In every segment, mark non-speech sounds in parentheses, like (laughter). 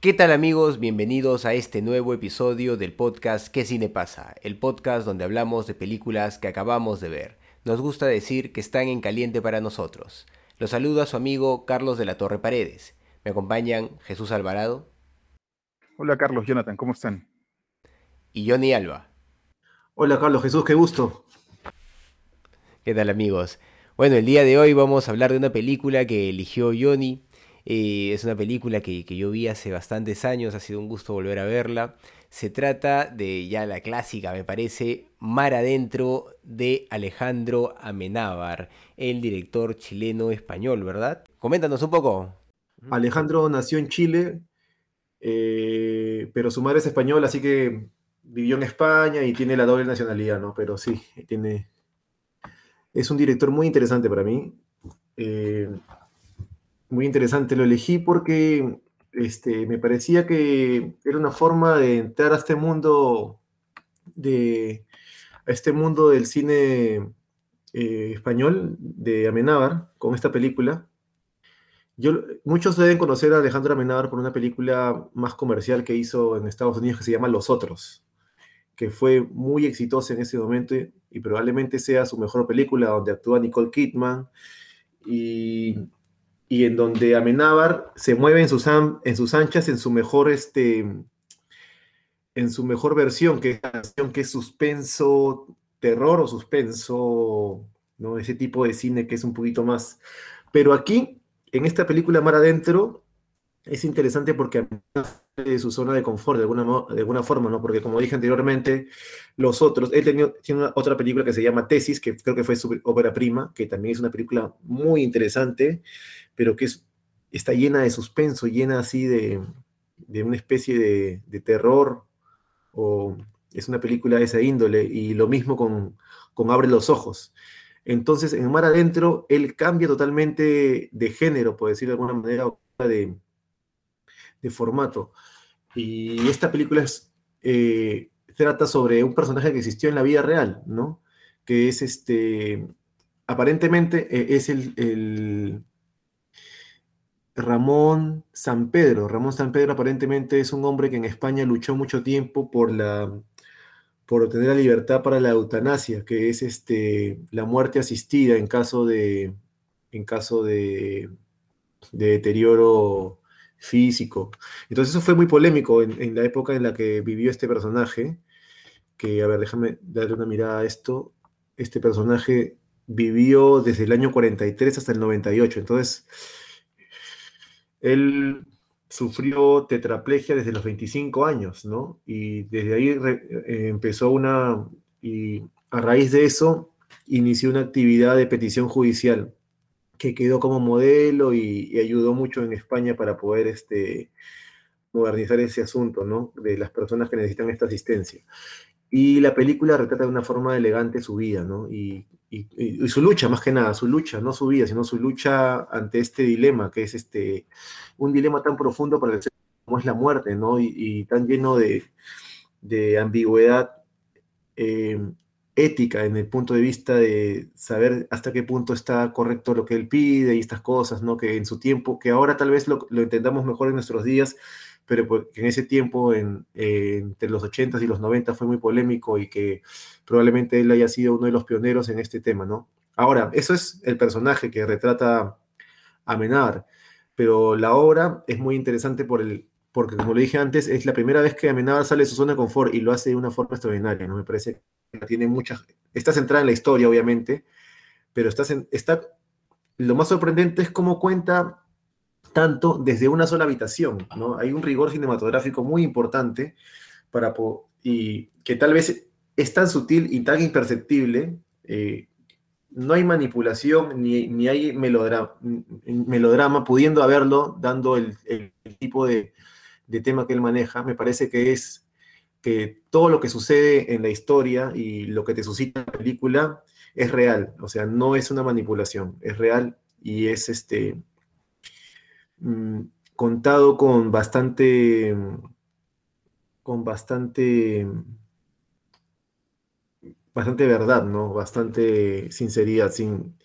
¿Qué tal amigos? Bienvenidos a este nuevo episodio del podcast ¿Qué cine pasa? El podcast donde hablamos de películas que acabamos de ver. Nos gusta decir que están en caliente para nosotros. Los saluda su amigo Carlos de la Torre Paredes. Me acompañan Jesús Alvarado. Hola Carlos, Jonathan, ¿cómo están? Y Johnny Alba. Hola Carlos Jesús, qué gusto. ¿Qué tal amigos? Bueno, el día de hoy vamos a hablar de una película que eligió Johnny eh, es una película que, yo vi hace bastantes años, ha sido un gusto volver a verla. Se trata de ya la clásica, me parece, Mar Adentro de Alejandro Amenábar, el director chileno-español, ¿verdad? Coméntanos un poco. Alejandro nació en Chile, eh, pero su madre es española, así que vivió en España y tiene la doble nacionalidad, ¿no? Pero sí, tiene... Es un director muy interesante para mí. Eh, muy interesante. Lo elegí porque este, me parecía que era una forma de entrar a este mundo de a este mundo del cine eh, español de Amenábar con esta película. Yo, muchos deben conocer a Alejandro Amenábar por una película más comercial que hizo en Estados Unidos que se llama Los Otros, que fue muy exitosa en ese momento y, y probablemente sea su mejor película, donde actúa Nicole Kidman y y en donde Amenábar se mueve en sus, en sus anchas en su mejor este en su mejor versión, que es, que es suspenso, terror o suspenso, ¿no? Ese tipo de cine que es un poquito más. Pero aquí, en esta película Mar Adentro, es interesante porque de su zona de confort de alguna, de alguna forma, ¿no? Porque como dije anteriormente, los otros, él tenía, tiene otra película que se llama Tesis, que creo que fue su ópera prima, que también es una película muy interesante, pero que es, está llena de suspenso, llena así de, de una especie de, terror, o es una película de esa índole, y lo mismo con, con Abre los Ojos. Entonces, en Mar Adentro, él cambia totalmente de género, por decirlo de alguna manera, de, de formato. Y esta película eh, trata sobre un personaje que existió en la vida real, ¿no? Que es este, aparentemente eh, es el, Ramón San Pedro. Ramón San Pedro aparentemente es un hombre que en España luchó mucho tiempo por la por obtener la libertad para la eutanasia, que es este, la muerte asistida en caso de, en caso de, de deterioro físico. Entonces eso fue muy polémico en, en, la época en la que vivió este personaje, que, a ver, déjame darle una mirada a esto. Este personaje vivió desde el año 43 hasta el 98, entonces él sufrió tetraplegia desde los 25 años, ¿no? Y desde ahí eh, empezó una, y a raíz de eso inició una actividad de petición judicial que quedó como modelo y, y ayudó mucho en España para poder este, modernizar ese asunto, ¿no? De las personas que necesitan esta asistencia. Y la película retrata de una forma elegante su vida, ¿no? Y, y, su lucha, más que nada, su lucha, no su vida, sino su lucha ante este dilema, que es este, un dilema tan profundo para el ser como es la muerte, ¿no? Y, tan lleno de, de ambigüedad eh, ética en el punto de vista de saber hasta qué punto está correcto lo que él pide y estas cosas, ¿no? Que en su tiempo, que ahora tal vez lo entendamos mejor en nuestros días, pero pues, que en ese tiempo, en, entre los 80s y los 90, fue muy polémico y que probablemente él haya sido uno de los pioneros en este tema, ¿no? Ahora, eso es el personaje que retrata a Menar, pero la obra es muy interesante por el, porque, como le dije antes, es la primera vez que Amenábar sale de su zona de confort y lo hace de una forma extraordinaria, ¿no? Me parece que tiene muchas... Está centrada en la historia, obviamente, pero está, está... Lo más sorprendente es cómo cuenta tanto desde una sola habitación, ¿no? Hay un rigor cinematográfico muy importante para y que tal vez es tan sutil y tan imperceptible eh, no hay manipulación ni, ni hay melodrama, melodrama, pudiendo haberlo, dando el, el tipo de, de, tema que él maneja, me parece que es que todo lo que sucede en la historia y lo que te suscita la película es real, o sea, no es una manipulación, es real y es este mm, contado con bastante con bastante bastante verdad, ¿no? Bastante sinceridad, sin,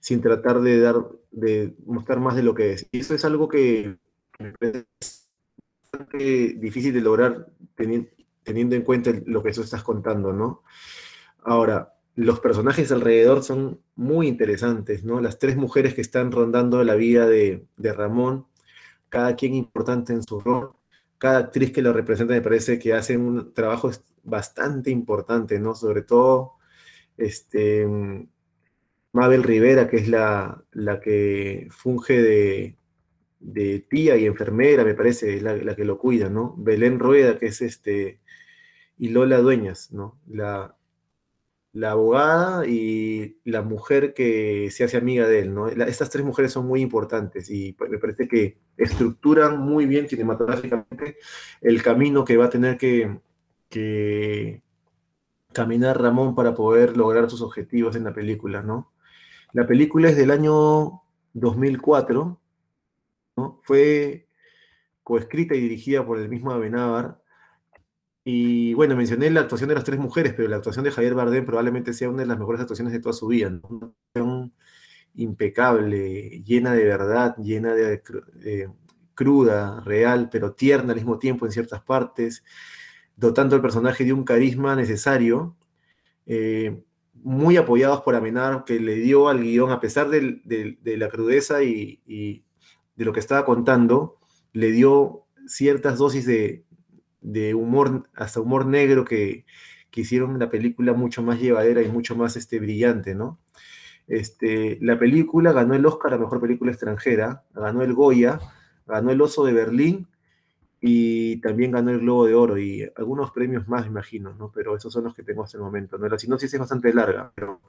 sin tratar de dar, de mostrar más de lo que es. Y eso es algo que es bastante difícil de lograr teniendo, teniendo en cuenta lo que tú estás contando, ¿no? Ahora, los personajes alrededor son muy interesantes, ¿no? Las tres mujeres que están rondando la vida de, Ramón, cada quien importante en su rol, cada actriz que lo representa me parece que hacen un trabajo bastante importante, ¿no? Sobre todo, este, Mabel Rivera, que es la, la que funge de, de, tía y enfermera, me parece, es la, la, que lo cuida, ¿no? Belén Rueda, que es este, y Lola Dueñas, ¿no? La, la abogada y la mujer que se hace amiga de él, ¿no? estas tres mujeres son muy importantes y me parece que estructuran muy bien cinematográficamente el camino que va a tener que, caminar Ramón para poder lograr sus objetivos en la película, ¿no? La película es del año 2004, ¿no? Fue coescrita y dirigida por el mismo Amenábar y bueno, mencioné la actuación de las tres mujeres, pero la actuación de Javier Bardem probablemente sea una de las mejores actuaciones de toda su vida. Una actuación impecable, llena de verdad, llena de, cruda, real, pero tierna al mismo tiempo en ciertas partes, dotando al personaje de un carisma necesario, eh, muy apoyados por Amenar, que le dio al guion, a pesar de, la crudeza y, de lo que estaba contando, le dio ciertas dosis de, de humor, hasta humor negro que, que, hicieron la película mucho más llevadera y mucho más este, brillante, ¿no? Este, la película ganó el Oscar a Mejor Película Extranjera, ganó el Goya, ganó el Oso de Berlín y también ganó el Globo de Oro y algunos premios más, imagino, ¿no? Pero esos son los que tengo hasta el momento, ¿no? La sinopsis es bastante larga, pero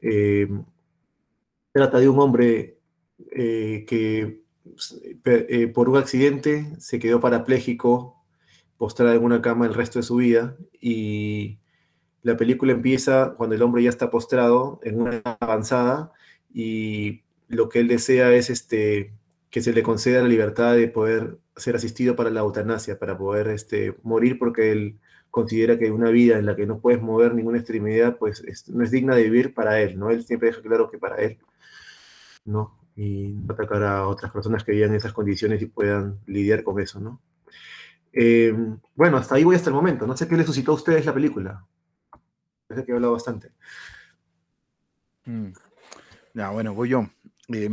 eh, trata de un hombre eh, que eh, por un accidente se quedó parapléjico, postrado en una cama el resto de su vida y la película empieza cuando el hombre ya está postrado en una avanzada y lo que él desea es este, que se le conceda la libertad de poder ser asistido para la eutanasia, para poder este, morir porque él considera que una vida en la que no puedes mover ninguna extremidad, pues es, no es digna de vivir para él, ¿no? Él siempre deja claro que para él, ¿no? y atacar a otras personas que vivan en esas condiciones y puedan lidiar con eso, ¿no? Eh, bueno, hasta ahí voy hasta el momento. No sé qué le suscitó a ustedes la película. Parece que he hablado bastante. Mm. Ya, bueno, voy yo. Eh,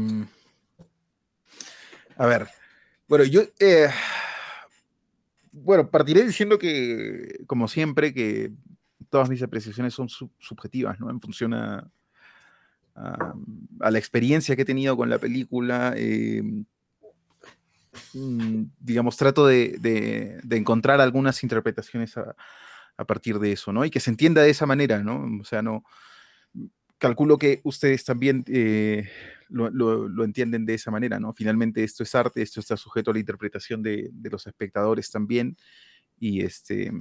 a ver, bueno, yo, eh, bueno, partiré diciendo que, como siempre, que todas mis apreciaciones son sub subjetivas, ¿no? En función a, la experiencia que he tenido con la película. Eh, digamos, trato de, de, de, encontrar algunas interpretaciones a, a, partir de eso, ¿no? Y que se entienda de esa manera, ¿no? O sea, no. Calculo que ustedes también eh, lo, lo, lo, entienden de esa manera, ¿no? Finalmente esto es arte, esto está sujeto a la interpretación de, de los espectadores también. Y este.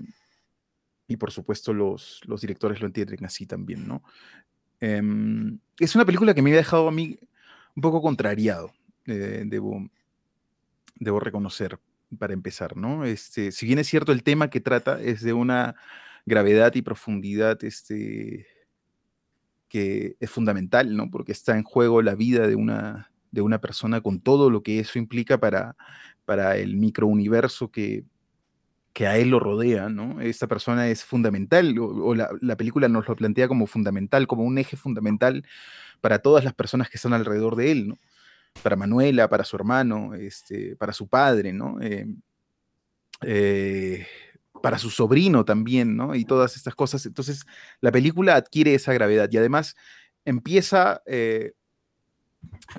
Y por supuesto, los, los directores lo entienden así también, ¿no? Eh, es una película que me ha dejado a mí un poco contrariado, eh, debo, debo reconocer, para empezar, ¿no? Este, si bien es cierto el tema que trata es de una gravedad y profundidad este, que es fundamental, ¿no? Porque está en juego la vida de una, de una persona con todo lo que eso implica para, para el microuniverso que, que a él lo rodea, ¿no? Esta persona es fundamental, o, o la, la, película nos lo plantea como fundamental, como un eje fundamental para todas las personas que están alrededor de él, ¿no? Para Manuela, para su hermano, este, para su padre, ¿no? Eh, eh, para su sobrino también, ¿no? Y todas estas cosas. Entonces, la película adquiere esa gravedad y además empieza eh,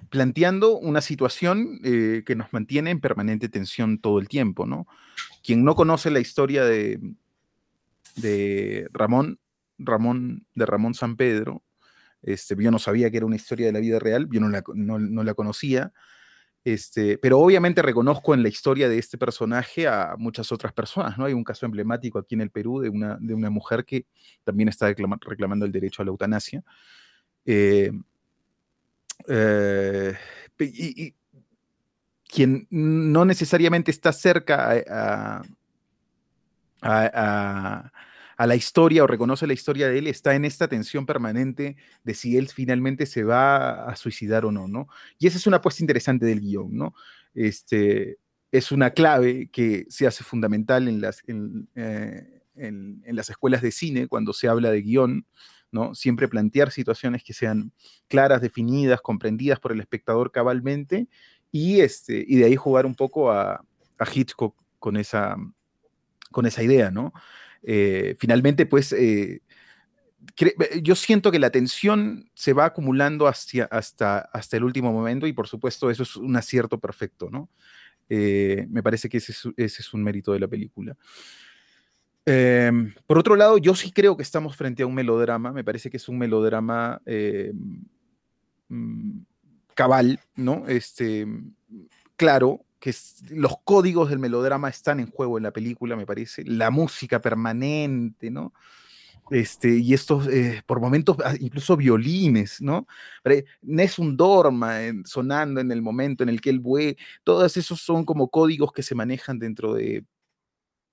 planteando una situación eh, que nos mantiene en permanente tensión todo el tiempo, ¿no? Quien no conoce la historia de, de Ramón, Ramón, de Ramón San Pedro, Este, yo no sabía que era una historia de la vida real, yo no la, no la conocía. Este, pero obviamente reconozco en la historia de este personaje a muchas otras personas, ¿no? Hay un caso emblemático aquí en el Perú de una, de una mujer que también está reclamando el derecho a la eutanasia. Eh, eh, y, quien no necesariamente está cerca a, la historia o reconoce la historia de él, está en esta tensión permanente de si él finalmente se va a suicidar o no, ¿no? Y esa es una apuesta interesante del guion, ¿no? Este, es una clave que se hace fundamental en las, en, eh, en, las escuelas de cine cuando se habla de guion, ¿no? Siempre plantear situaciones que sean claras, definidas, comprendidas por el espectador cabalmente y, este, y de ahí jugar un poco a, Hitchcock con esa, con esa idea, ¿no? Eh, finalmente, pues, eh, yo siento que la tensión se va acumulando hasta, hasta el último momento y por supuesto eso es un acierto perfecto, ¿no? Eh, me parece que ese es, un mérito de la película. Em, por otro lado, yo sí creo que estamos frente a un melodrama, me parece que es un melodrama mm, cabal, ¿no? Este, claro, los códigos del melodrama están en juego en la película, me parece, la música permanente, ¿no? Este, y estos, eh, por momentos, ah, incluso violines, ¿no? Nessun Dorma sonando en el momento en el que él vuelve, todos esos son como códigos que se manejan dentro de,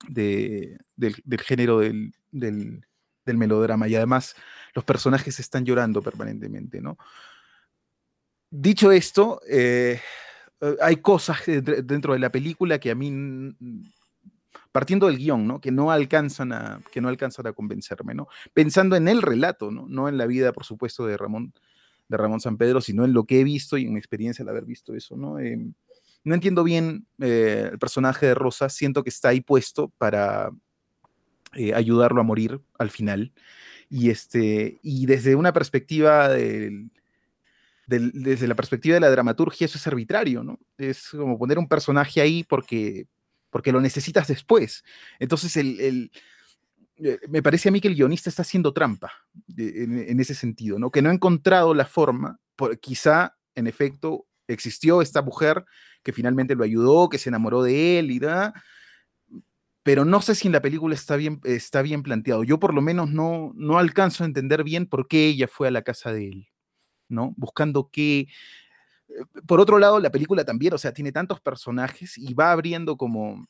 del, género del, del, melodrama, y además los personajes están llorando permanentemente, ¿no? Dicho esto, eh, hay cosas dentro de la película que a mí, partiendo del guion, ¿no? Que no alcanzan a, que no alcanzan a convencerme, ¿no? Pensando en el relato, ¿no? No en la vida, por supuesto, de Ramón, de Ramón San Pedro, sino en lo que he visto y en mi experiencia al haber visto eso, ¿no? Em, no entiendo bien eh, el personaje de Rosa, siento que está ahí puesto para ayudarlo a morir al final. Y, este, y desde una perspectiva del desde la perspectiva de la dramaturgia, eso es arbitrario, ¿no? Es como poner un personaje ahí porque, porque lo necesitas después. Entonces, el, eh, me parece a mí que el guionista está haciendo trampa en, ese sentido, ¿no? Que no ha encontrado la forma, por, quizá, en efecto, existió esta mujer que finalmente lo ayudó, que se enamoró de él y da, pero no sé si en la película está bien, está bien planteado. Yo por lo menos no, no alcanzo a entender bien por qué ella fue a la casa de él. ¿No? Buscando qué... Eh, por otro lado, la película también, o sea, tiene tantos personajes y va abriendo como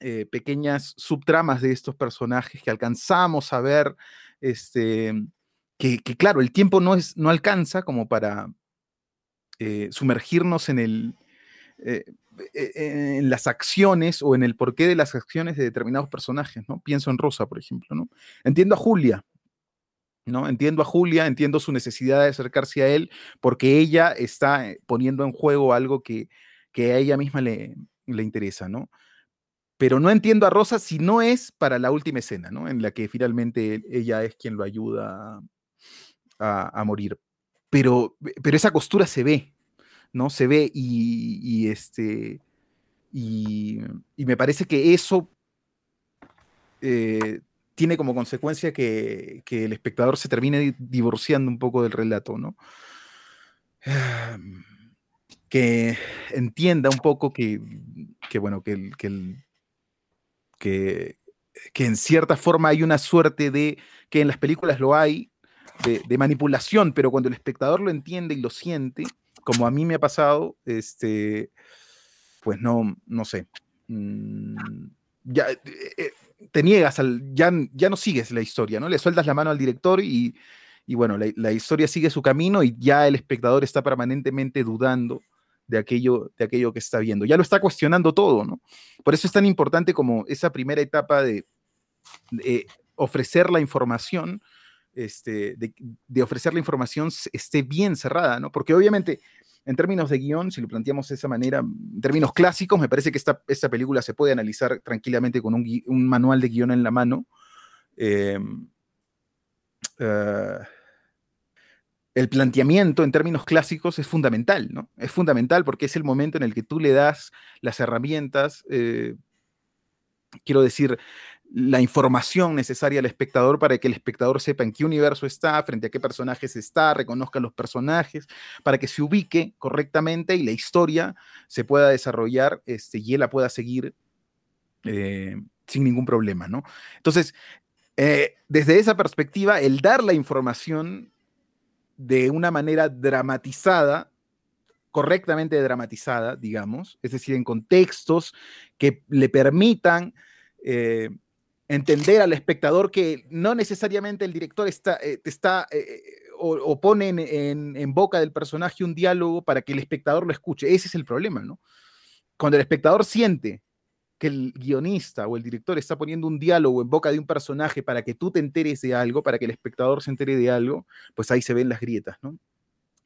eh, pequeñas subtramas de estos personajes que alcanzamos a ver, este, que, claro, el tiempo no, es, no alcanza como para eh, sumergirnos en el... en las acciones o en el porqué de las acciones de determinados personajes, ¿no? Pienso en Rosa, por ejemplo, ¿no? Entiendo a Julia, ¿no? Entiendo a Julia, entiendo su necesidad de acercarse a él, porque ella está eh, poniendo en juego algo que, a ella misma le, le, interesa, ¿no? Pero no entiendo a Rosa si no es para la última escena, ¿no? En la que finalmente ella es quien lo ayuda a, morir. Pero, pero esa costura se ve, ¿no? Se ve y, este... Y, me parece que eso eh, tiene como consecuencia que, el espectador se termine divorciando un poco del relato, ¿no? Que entienda un poco que, bueno, que, que, que, en cierta forma hay una suerte de, que en las películas lo hay, de, manipulación, pero cuando el espectador lo entiende y lo siente, como a mí me ha pasado, este, pues no, no sé. Mm, ya, eh, eh, te niegas al, ya, ya no sigues la historia, ¿no? Le sueltas la mano al director y, bueno, la, historia sigue su camino y ya el espectador está permanentemente dudando de aquello, de aquello que está viendo. Ya lo está cuestionando todo, ¿no? Por eso es tan importante como esa primera etapa de, ofrecer la información, este, de, de, ofrecer la información esté bien cerrada, ¿no? Porque obviamente en términos de guion, si lo planteamos de esa manera, en términos clásicos, me parece que esta, película se puede analizar tranquilamente con un, manual de guion en la mano. Em, eh, el planteamiento en términos clásicos es fundamental, ¿no? Es fundamental porque es el momento en el que tú le das las herramientas, eh, quiero decir, la información necesaria al espectador para que el espectador sepa en qué universo está, frente a qué personajes está, reconozca los personajes, para que se ubique correctamente y la historia se pueda desarrollar este, y él la pueda seguir eh, sin ningún problema, ¿no? Entonces, eh, desde esa perspectiva, el dar la información de una manera dramatizada, correctamente dramatizada, digamos, es decir, en contextos que le permitan eh, entender al espectador que no necesariamente el director está, está o, pone en, en, boca del personaje un diálogo para que el espectador lo escuche. Ese es el problema, ¿no? Cuando el espectador siente que el guionista o el director está poniendo un diálogo en boca de un personaje para que tú te enteres de algo, para que el espectador se entere de algo, pues ahí se ven las grietas, ¿no?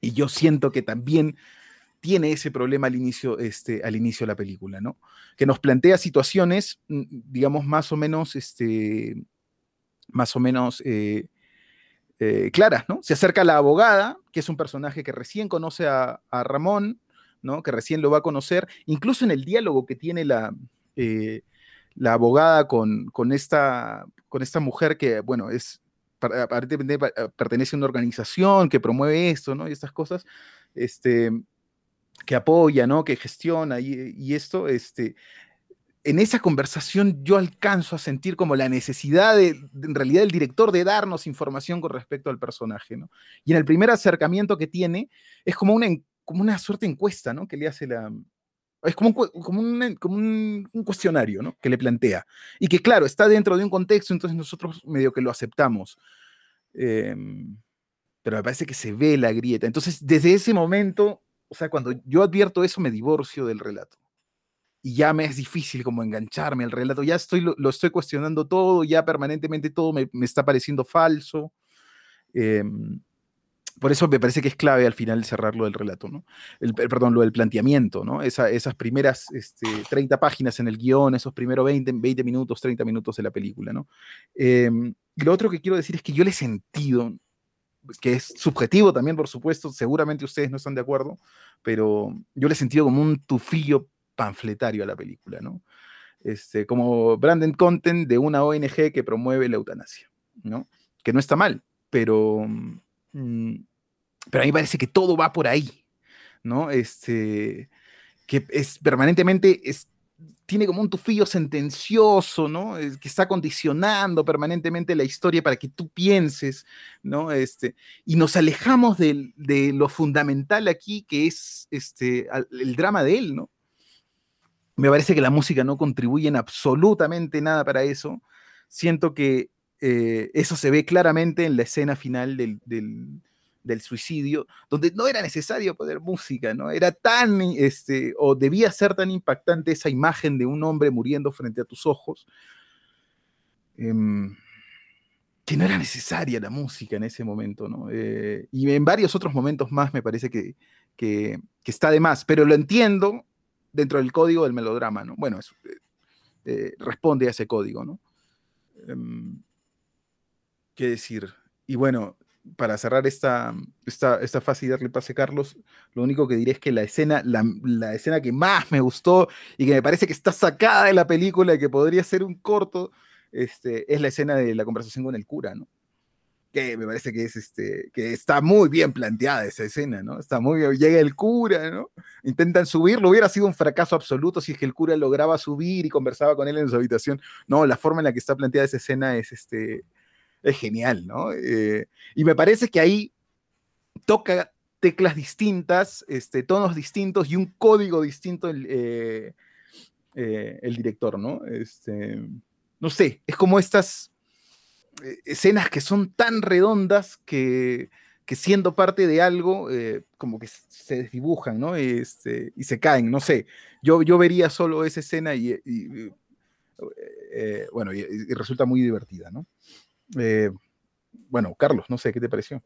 Y yo siento que también tiene ese problema al inicio, este, al inicio de la película, ¿no? Que nos plantea situaciones, mm, digamos, más o menos, este, más o menos eh, eh, claras, ¿no? Se acerca la abogada, que es un personaje que recién conoce a, Ramón, ¿no? Que recién lo va a conocer, incluso en el diálogo que tiene la, eh, la abogada con, con, esta, con esta mujer que, bueno, es aparentemente pertenece a una organización que promueve esto, ¿no? Y estas cosas, este, que apoya, ¿no? Que gestiona y, y esto, este, en esa conversación yo alcanzo a sentir como la necesidad de, en realidad, del director de darnos información con respecto al personaje, ¿no? Y en el primer acercamiento que tiene, es como una, como una suerte encuesta, ¿no? Que le hace la, es como un, como un, cuestionario ¿no? que le plantea. Y que, claro, está dentro de un contexto, entonces nosotros medio que lo aceptamos. Em, pero me parece que se ve la grieta. Entonces, desde ese momento, o sea, cuando yo advierto eso, me divorcio del relato. Y ya me es difícil como engancharme al relato. Ya estoy, lo, estoy cuestionando todo, ya permanentemente todo me, me está pareciendo falso. Eh, por eso me parece que es clave al final cerrarlo del relato, ¿no? El, perdón, lo del planteamiento, ¿no? esas primeras este, 30 páginas en el guion, esos primeros 20, 20 minutos, 30 minutos de la película, ¿no? Y lo otro que quiero decir es que yo le he sentido, que es subjetivo también, por supuesto, seguramente ustedes no están de acuerdo, pero yo le he sentido como un tufillo panfletario a la película, ¿no? Este, como branded content de una ONG que promueve la eutanasia, ¿no? Que no está mal, pero Mm, pero a mí parece que todo va por ahí, ¿no? Este, que es permanentemente, tiene como un tufillo sentencioso, ¿no? que está condicionando permanentemente la historia para que tú pienses, ¿no? Este, y nos alejamos de, de lo fundamental aquí, que es este, el drama de él, ¿no? Me parece que la música no contribuye en absolutamente nada para eso. Siento que eh, eso se ve claramente en la escena final del, del, suicidio, donde no era necesario poner música, ¿no? Era tan, este, o debía ser tan impactante esa imagen de un hombre muriendo frente a tus ojos, em, que no era necesaria la música en ese momento, ¿no? Eh, y en varios otros momentos más me parece que, que, está de más, pero lo entiendo dentro del código del melodrama, ¿no? Bueno, eh, responde a ese código, ¿no? Em, qué decir. Y bueno, para cerrar esta, esta, esta fase y darle pase a Carlos, lo único que diré es que la escena, la, escena que más me gustó y que me parece que está sacada de la película y que podría ser un corto, este, es la escena de la conversación con el cura, ¿no? Que me parece que es este, que está muy bien planteada esa escena, ¿no? Está muy bien, llega el cura, ¿no? Intentan subirlo, hubiera sido un fracaso absoluto si es que el cura lograba subir y conversaba con él en su habitación. No, la forma en la que está planteada esa escena es este, es genial, ¿no? Eh, y me parece que ahí toca teclas distintas, este, tonos distintos y un código distinto el, eh, eh, el director, ¿no? Este, no sé, es como estas escenas que son tan redondas que, que siendo parte de algo, como que se desdibujan, ¿no? Este, y se caen, no sé. Yo, yo vería solo esa escena y, bueno, y, resulta muy divertida, ¿no? Eh, bueno, Carlos, no sé, ¿qué te pareció?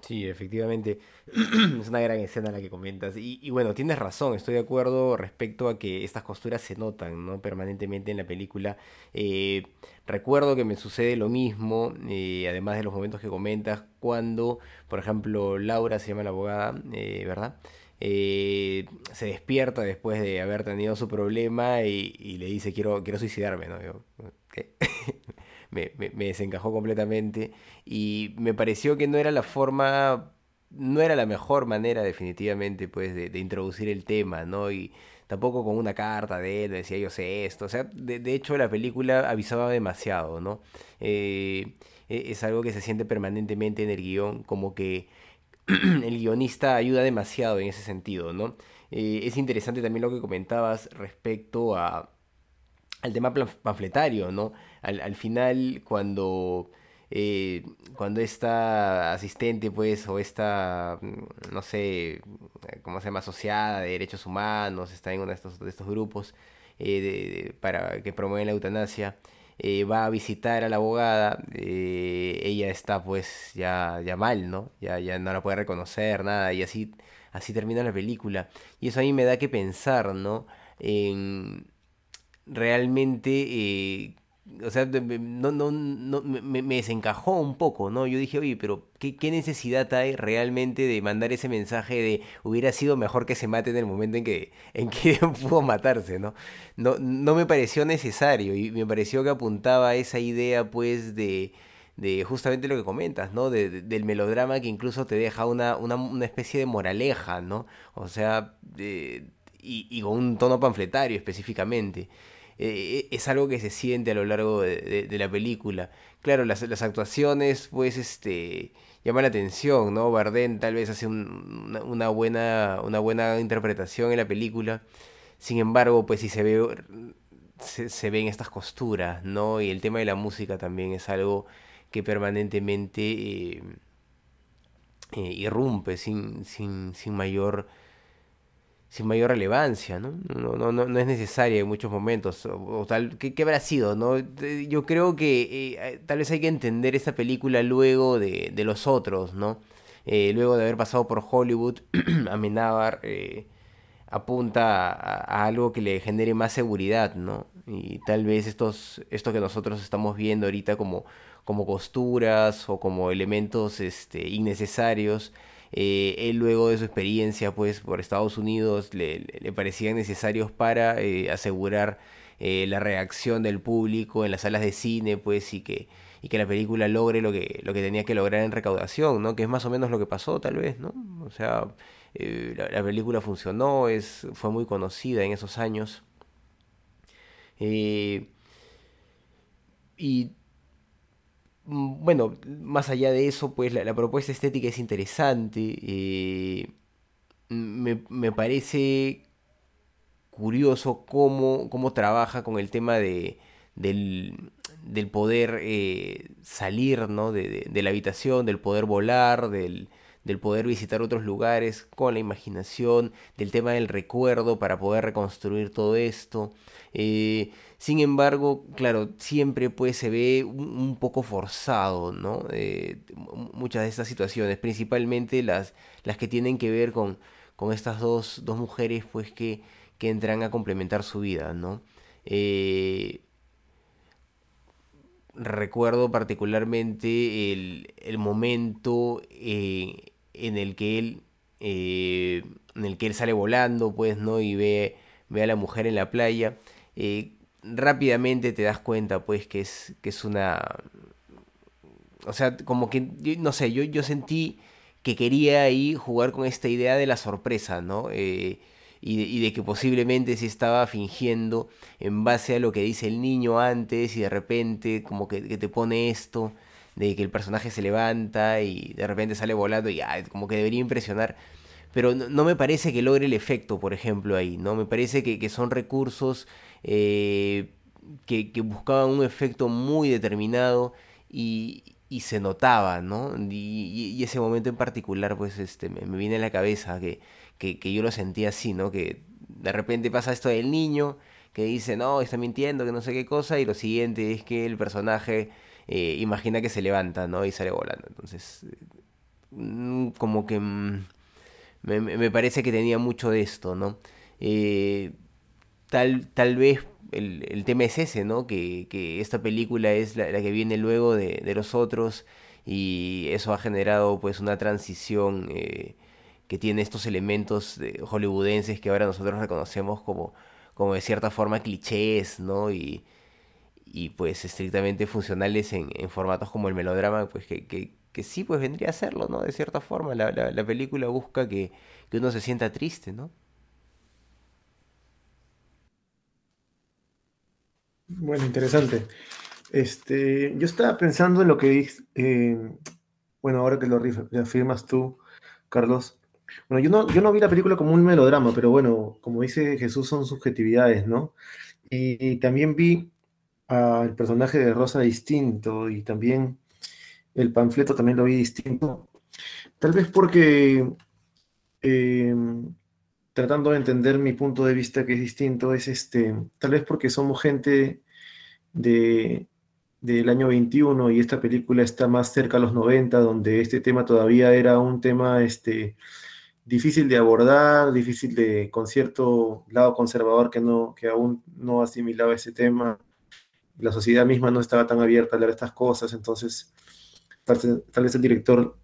Sí, efectivamente, (clears throat) es una gran escena la que comentas. Y, bueno, tienes razón, estoy de acuerdo respecto a que estas costuras se notan ¿no? permanentemente en la película. Eh, recuerdo que me sucede lo mismo, eh, además de los momentos que comentas, cuando, por ejemplo, Laura se llama la abogada, ¿verdad? se despierta después de haber tenido su problema y, le dice quiero, quiero suicidarme, ¿no? (laughs) me, me, desencajó completamente y me pareció que no era la forma, no era la mejor manera definitivamente pues de, de introducir el tema, ¿no? Y tampoco con una carta de él, decía yo sé esto, o sea, de, de hecho la película avisaba demasiado, ¿no? Eh, e, es algo que se siente permanentemente en el guion, como que (clears throat) el guionista ayuda demasiado en ese sentido, ¿no? Eh, es interesante también lo que comentabas respecto a, al tema panfletario, ¿no? Al, al final, cuando, eh, cuando esta asistente, pues, o esta, mm, no sé, ¿cómo se llama? Asociada de derechos humanos, está en uno de estos, de estos grupos eh, de, para que promueven la eutanasia, eh, va a visitar a la abogada, ella está pues ya, ya mal, ¿no? Ya, ya no la puede reconocer, nada, y así, así termina la película. Y eso a mí me da que pensar, ¿no? En realmente, o sea, no, no, no, me, me desencajó un poco, ¿no? Yo dije, oye, pero ¿qué, qué necesidad hay realmente de mandar ese mensaje de hubiera sido mejor que se mate en el momento en que, en que (laughs) pudo matarse, ¿no? No, no me pareció necesario y me pareció que apuntaba a esa idea, pues, de, de justamente lo que comentas, ¿no? De- del melodrama que incluso te deja una, una, una especie de moraleja, ¿no? O sea, de- y, y con un tono panfletario específicamente. Eh, es algo que se siente a lo largo de, la película. Claro, las, actuaciones, pues, este, llaman la atención, ¿no? Bardem tal vez hace un- una, buena, una buena interpretación en la película. Sin embargo, pues sí se ve, se, se ven estas costuras, ¿no? Y el tema de la música también es algo que permanentemente eh, eh, irrumpe sin, sin, sin mayor sin mayor relevancia, ¿no? No, no, no, no es necesaria en muchos momentos. O, tal, ¿qué, qué habrá sido, no? Yo creo que eh, eh, tal vez hay que entender esta película luego de, de los otros, ¿no? Eh, luego de haber pasado por Hollywood, (clears throat) Amenábar eh, apunta a, a algo que le genere más seguridad, ¿no? Y tal vez estos, esto que nosotros estamos viendo ahorita como, como costuras o como elementos este, innecesarios, eh, él luego de su experiencia pues por Estados Unidos le, parecían necesarios para eh, asegurar eh, la reacción del público en las salas de cine pues y que, y que la película logre lo que, lo que tenía que lograr en recaudación, ¿no? Que es más o menos lo que pasó tal vez, ¿no? O sea, eh, la, la película funcionó, es, fue muy conocida en esos años. Y bueno, más allá de eso, pues la, propuesta estética es interesante. eh, me, me parece curioso cómo, cómo trabaja con el tema de, del, del poder eh, salir, ¿no? de, de- de la habitación, del poder volar, del, del poder visitar otros lugares con la imaginación, del tema del recuerdo para poder reconstruir todo esto. Eh, sin embargo, claro, siempre pues se ve un, poco forzado, ¿no? Eh, mu- muchas de estas situaciones, principalmente las, las que tienen que ver con, con estas dos, dos mujeres pues que, que entran a complementar su vida, ¿no? Eh, recuerdo particularmente el, el momento eh, en el que él en el que él sale volando pues no y ve, ve a la mujer en la playa rápidamente te das cuenta pues que es que es una o sea como que no sé yo, yo sentí que quería ahí jugar con esta idea de la sorpresa no Eh, y, de, que posiblemente se estaba fingiendo en base a lo que dice el niño antes y de repente como que, que te pone esto de que el personaje se levanta y de repente sale volando y ah, como que debería impresionar. Pero no, no me parece que logre el efecto, por ejemplo, ahí, ¿no? Me parece que, que son recursos eh, que, buscaban un efecto muy determinado y, se notaba, ¿no? Y, ese momento en particular, pues, este, me, viene a la cabeza que, que, yo lo sentía así, ¿no? Que de repente pasa esto del niño que dice, no, está mintiendo, que no sé qué cosa, y lo siguiente es que el personaje eh, imagina que se levanta, ¿no? Y sale volando. Entonces, mm, como que mm, me- me parece que tenía mucho de esto, ¿no? Eh, tal, tal vez el, el tema es ese, ¿no? Que, que esta película es la, la que viene luego de, de los otros y eso ha generado pues una transición eh, que tiene estos elementos de- hollywoodenses que ahora nosotros reconocemos como, como de cierta forma clichés, ¿no? Y, y, pues estrictamente funcionales en, formatos como el melodrama, pues que, que, sí, pues vendría a serlo, ¿no? De cierta forma, la, la, película busca que, que, uno se sienta triste, ¿no? Bueno, interesante. Este, yo estaba pensando en lo que dice, eh, bueno, ahora que lo afirmas tú, Carlos. Bueno, yo no, yo no vi la película como un melodrama, pero bueno, como dice Jesús, son subjetividades, ¿no? Y, también vi al personaje de Rosa distinto y también el panfleto también lo vi distinto. Tal vez porque em, tratando de entender mi punto de vista que es distinto, es este, tal vez porque somos gente de, del año 21 y esta película está más cerca a los 90, donde este tema todavía era un tema este, difícil de abordar, difícil de, con cierto lado conservador que, no, que aún no asimilaba ese tema. La sociedad misma no estaba tan abierta a hablar de estas cosas, entonces tal, vez el director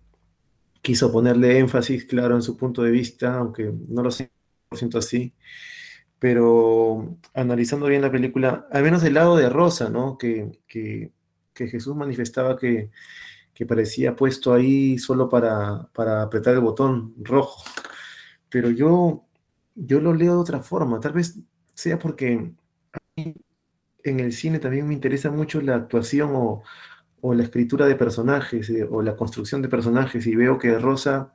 quiso ponerle énfasis, claro, en su punto de vista, aunque no lo sé por ciento así, pero analizando bien la película, al menos del lado de Rosa, ¿no? Que, que, que Jesús manifestaba que, que parecía puesto ahí solo para, para, apretar el botón rojo. Pero yo, yo lo leo de otra forma, tal vez sea porque en el cine también me interesa mucho la actuación o, o la escritura de personajes eh, o la construcción de personajes y veo que Rosa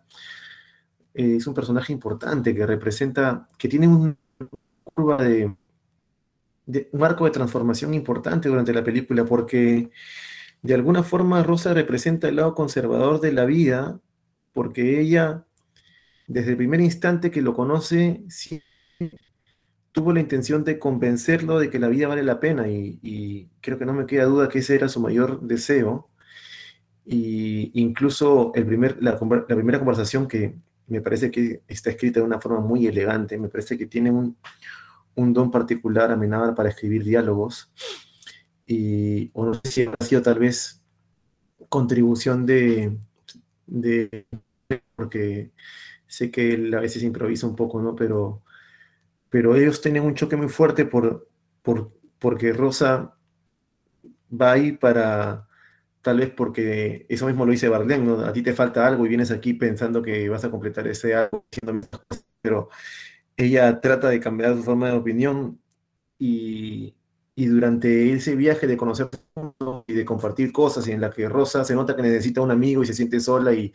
eh, es un personaje importante que representa, que tiene una curva de, un arco de transformación importante durante la película porque de alguna forma Rosa representa el lado conservador de la vida, porque ella, desde el primer instante que lo conoce, tuvo la intención de convencerlo de que la vida vale la pena y, creo que no me queda duda que ese era su mayor deseo. Y incluso el primer, la, primera conversación que me parece que está escrita de una forma muy elegante, me parece que tiene un, un don particular Amenábar para escribir diálogos y o no sé si ha sido tal vez contribución de, de porque sé que él a veces improvisa un poco, ¿no? Pero, pero ellos tienen un choque muy fuerte por, por, porque Rosa va ahí para, tal vez porque eso mismo lo dice Bardem, ¿no? A ti te falta algo y vienes aquí pensando que vas a completar ese algo, pero ella trata de cambiar su forma de opinión y, y durante ese viaje de conocer y de compartir cosas y en la que Rosa se nota que necesita un amigo y se siente sola y,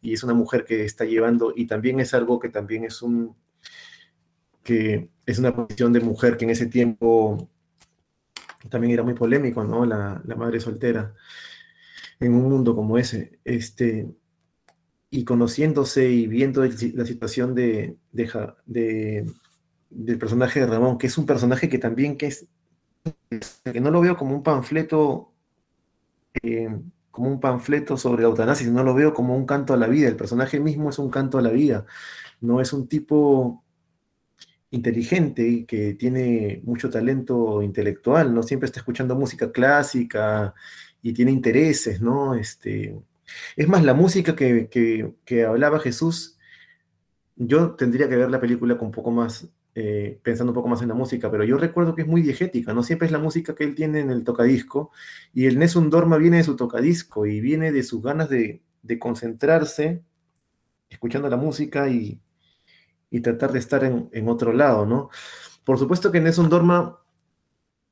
y, es una mujer que está llevando y también es algo que también es un que es una posición de mujer que en ese tiempo también era muy polémico, ¿no? La, la madre soltera en un mundo como ese, este y conociéndose y viendo la situación de, de, de del personaje de Ramón, que es un personaje que también que es que no lo veo como un panfleto, eh, como un panfleto sobre la eutanasia, sino lo veo como un canto a la vida. El personaje mismo es un canto a la vida. No es un tipo inteligente y que tiene mucho talento intelectual, ¿no? Siempre está escuchando música clásica y tiene intereses, ¿no? Este, es más, la música que, que hablaba Jesús, yo tendría que ver la película con un poco más eh, pensando un poco más en la música, pero yo recuerdo que es muy diegética, no siempre es la música que él tiene en el tocadisco, y el Nessun Dorma viene de su tocadisco y viene de sus ganas de, concentrarse, escuchando la música y, tratar de estar en, otro lado, ¿no? Por supuesto que Nessun Dorma,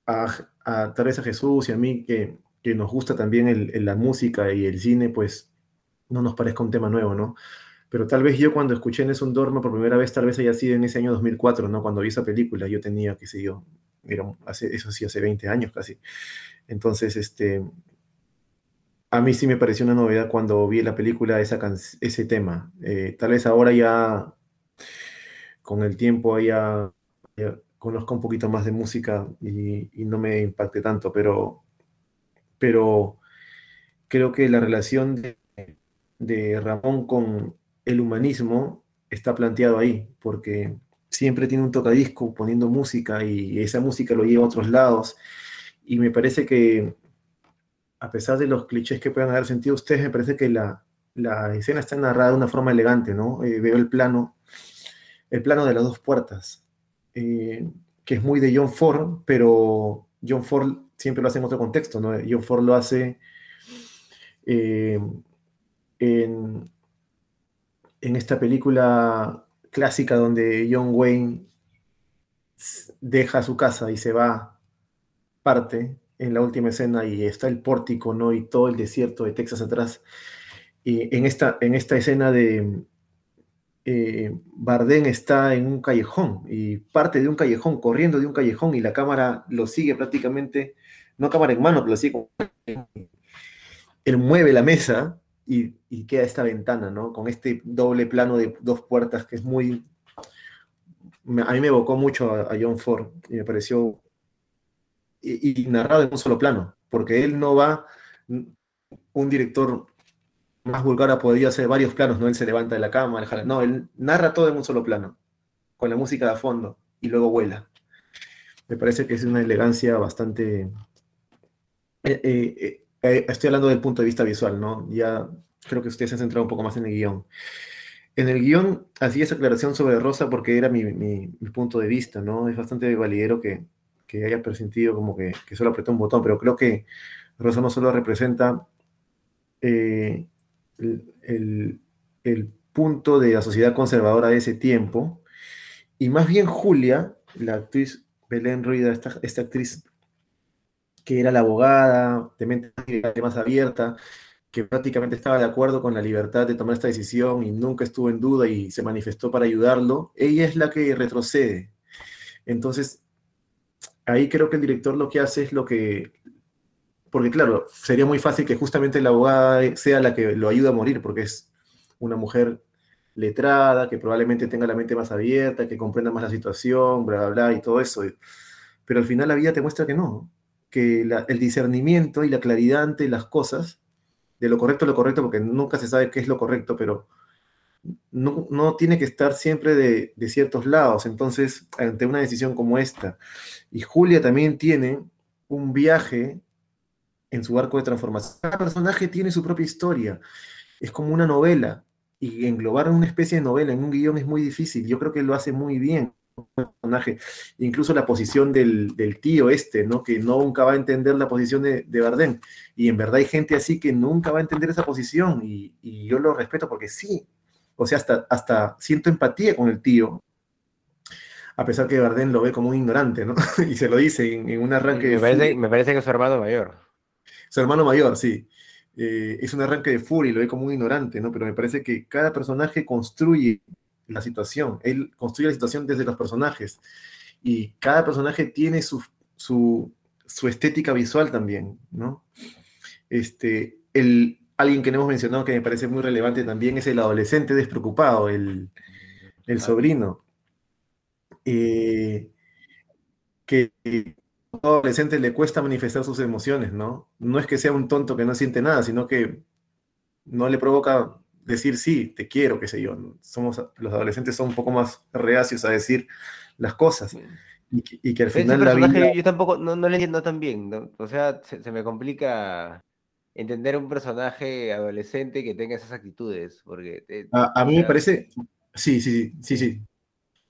a, a Jesús y a mí, que, nos gusta también la música y el cine, pues no nos parezca un tema nuevo, ¿no? pero tal vez yo cuando escuché Nessun Dorma por primera vez, tal vez haya sido en ese año 2004, ¿no? Cuando vi esa película, yo tenía, qué sé yo, hace, eso sí, hace 20 años casi. Entonces, este, a mí sí me pareció una novedad cuando vi la película esa ese tema. Eh, tal vez ahora ya, con el tiempo, ya, conozco un poquito más de música y, no me impacte tanto, pero, pero creo que la relación de Ramón con, el humanismo está planteado ahí, porque siempre tiene un tocadisco poniendo música y esa música lo lleva a otros lados. Y me parece que, a pesar de los clichés que puedan haber sentido ustedes, me parece que la, escena está narrada de una forma elegante, ¿no? Eh, veo el plano, el plano de las dos puertas, eh, que es muy de John Ford, pero John Ford siempre lo hace en otro contexto, ¿no? John Ford lo hace eh, en, en esta película clásica donde John Wayne deja su casa y se va, parte en la última escena y está el pórtico, ¿no? Y todo el desierto de Texas atrás. Y en esta, en esta escena de eh, Bardem está en un callejón y parte de un callejón, corriendo de un callejón y la cámara lo sigue prácticamente, no cámara en mano, pero lo sigue. Él mueve la mesa y, queda esta ventana, ¿no? Con este doble plano de dos puertas que es muy... A mí me evocó mucho a, John Ford y me pareció y, narrado en un solo plano, porque él no va, un director más vulgar podría hacer varios planos, ¿no? Él se levanta de la cama, no, él narra todo en un solo plano, con la música de fondo, y luego vuela. Me parece que es una elegancia bastante... Eh, eh, eh, estoy hablando del punto de vista visual, ¿no? Ya creo que ustedes se han centrado un poco más en el guion. En el guion hacía esa aclaración sobre Rosa porque era mi, mi, punto de vista, ¿no? Es bastante validero que, que haya presentido como que, que, solo apretó un botón, pero creo que Rosa no solo representa el, el, el, punto de la sociedad conservadora de ese tiempo, y más bien Julia, la actriz Belén Ruida, esta, esta actriz que era la abogada, de mente más abierta, que prácticamente estaba de acuerdo con la libertad de tomar esta decisión y nunca estuvo en duda y se manifestó para ayudarlo, ella es la que retrocede. Entonces, ahí creo que el director lo que hace es lo que, porque claro, sería muy fácil que justamente la abogada sea la que lo ayuda a morir, porque es una mujer letrada, que probablemente tenga la mente más abierta, que comprenda más la situación, bla, bla, bla, y todo eso. Pero al final la vida te muestra que no, que el discernimiento y la claridad ante las cosas, de lo correcto a lo correcto, porque nunca se sabe qué es lo correcto, pero no, no, tiene que estar siempre de, de, ciertos lados. Entonces, ante una decisión como esta, y Julia también tiene un viaje en su arco de transformación. Cada personaje tiene su propia historia. Es como una novela. Y englobar una especie de novela en un guion es muy difícil. Yo creo que lo hace muy bien personaje. Incluso la posición del, del, tío este, ¿no? Que nunca va a entender la posición de, de Bardem. Y en verdad hay gente así que nunca va a entender esa posición. Y, y yo lo respeto porque sí, o sea, hasta, hasta siento empatía con el tío, a pesar que Bardem lo ve como un ignorante, ¿no? (laughs) y se lo dice en, en un arranque me parece, me parece, que es su hermano mayor. Su hermano mayor, sí. Eh, es un arranque de furia y lo ve como un ignorante, ¿no? Pero me parece que cada personaje construye la situación. Él construye la situación desde los personajes. Y cada personaje tiene su, su, su estética visual también, ¿no? Este, el, alguien que no hemos mencionado que me parece muy relevante también es el adolescente despreocupado, el, el sobrino. Eh, que a un adolescente le cuesta manifestar sus emociones, ¿no? No es que sea un tonto que no siente nada, sino que no le provoca decir sí, te quiero, qué sé yo. Somos, los adolescentes son un poco más reacios a decir las cosas. Y que, y que al final la vida... Yo tampoco, no, no le entiendo tan bien, ¿no? O sea, se, se me complica entender un personaje adolescente que tenga esas actitudes, porque... Eh, a, a, mí me parece... Sí, sí, sí, sí.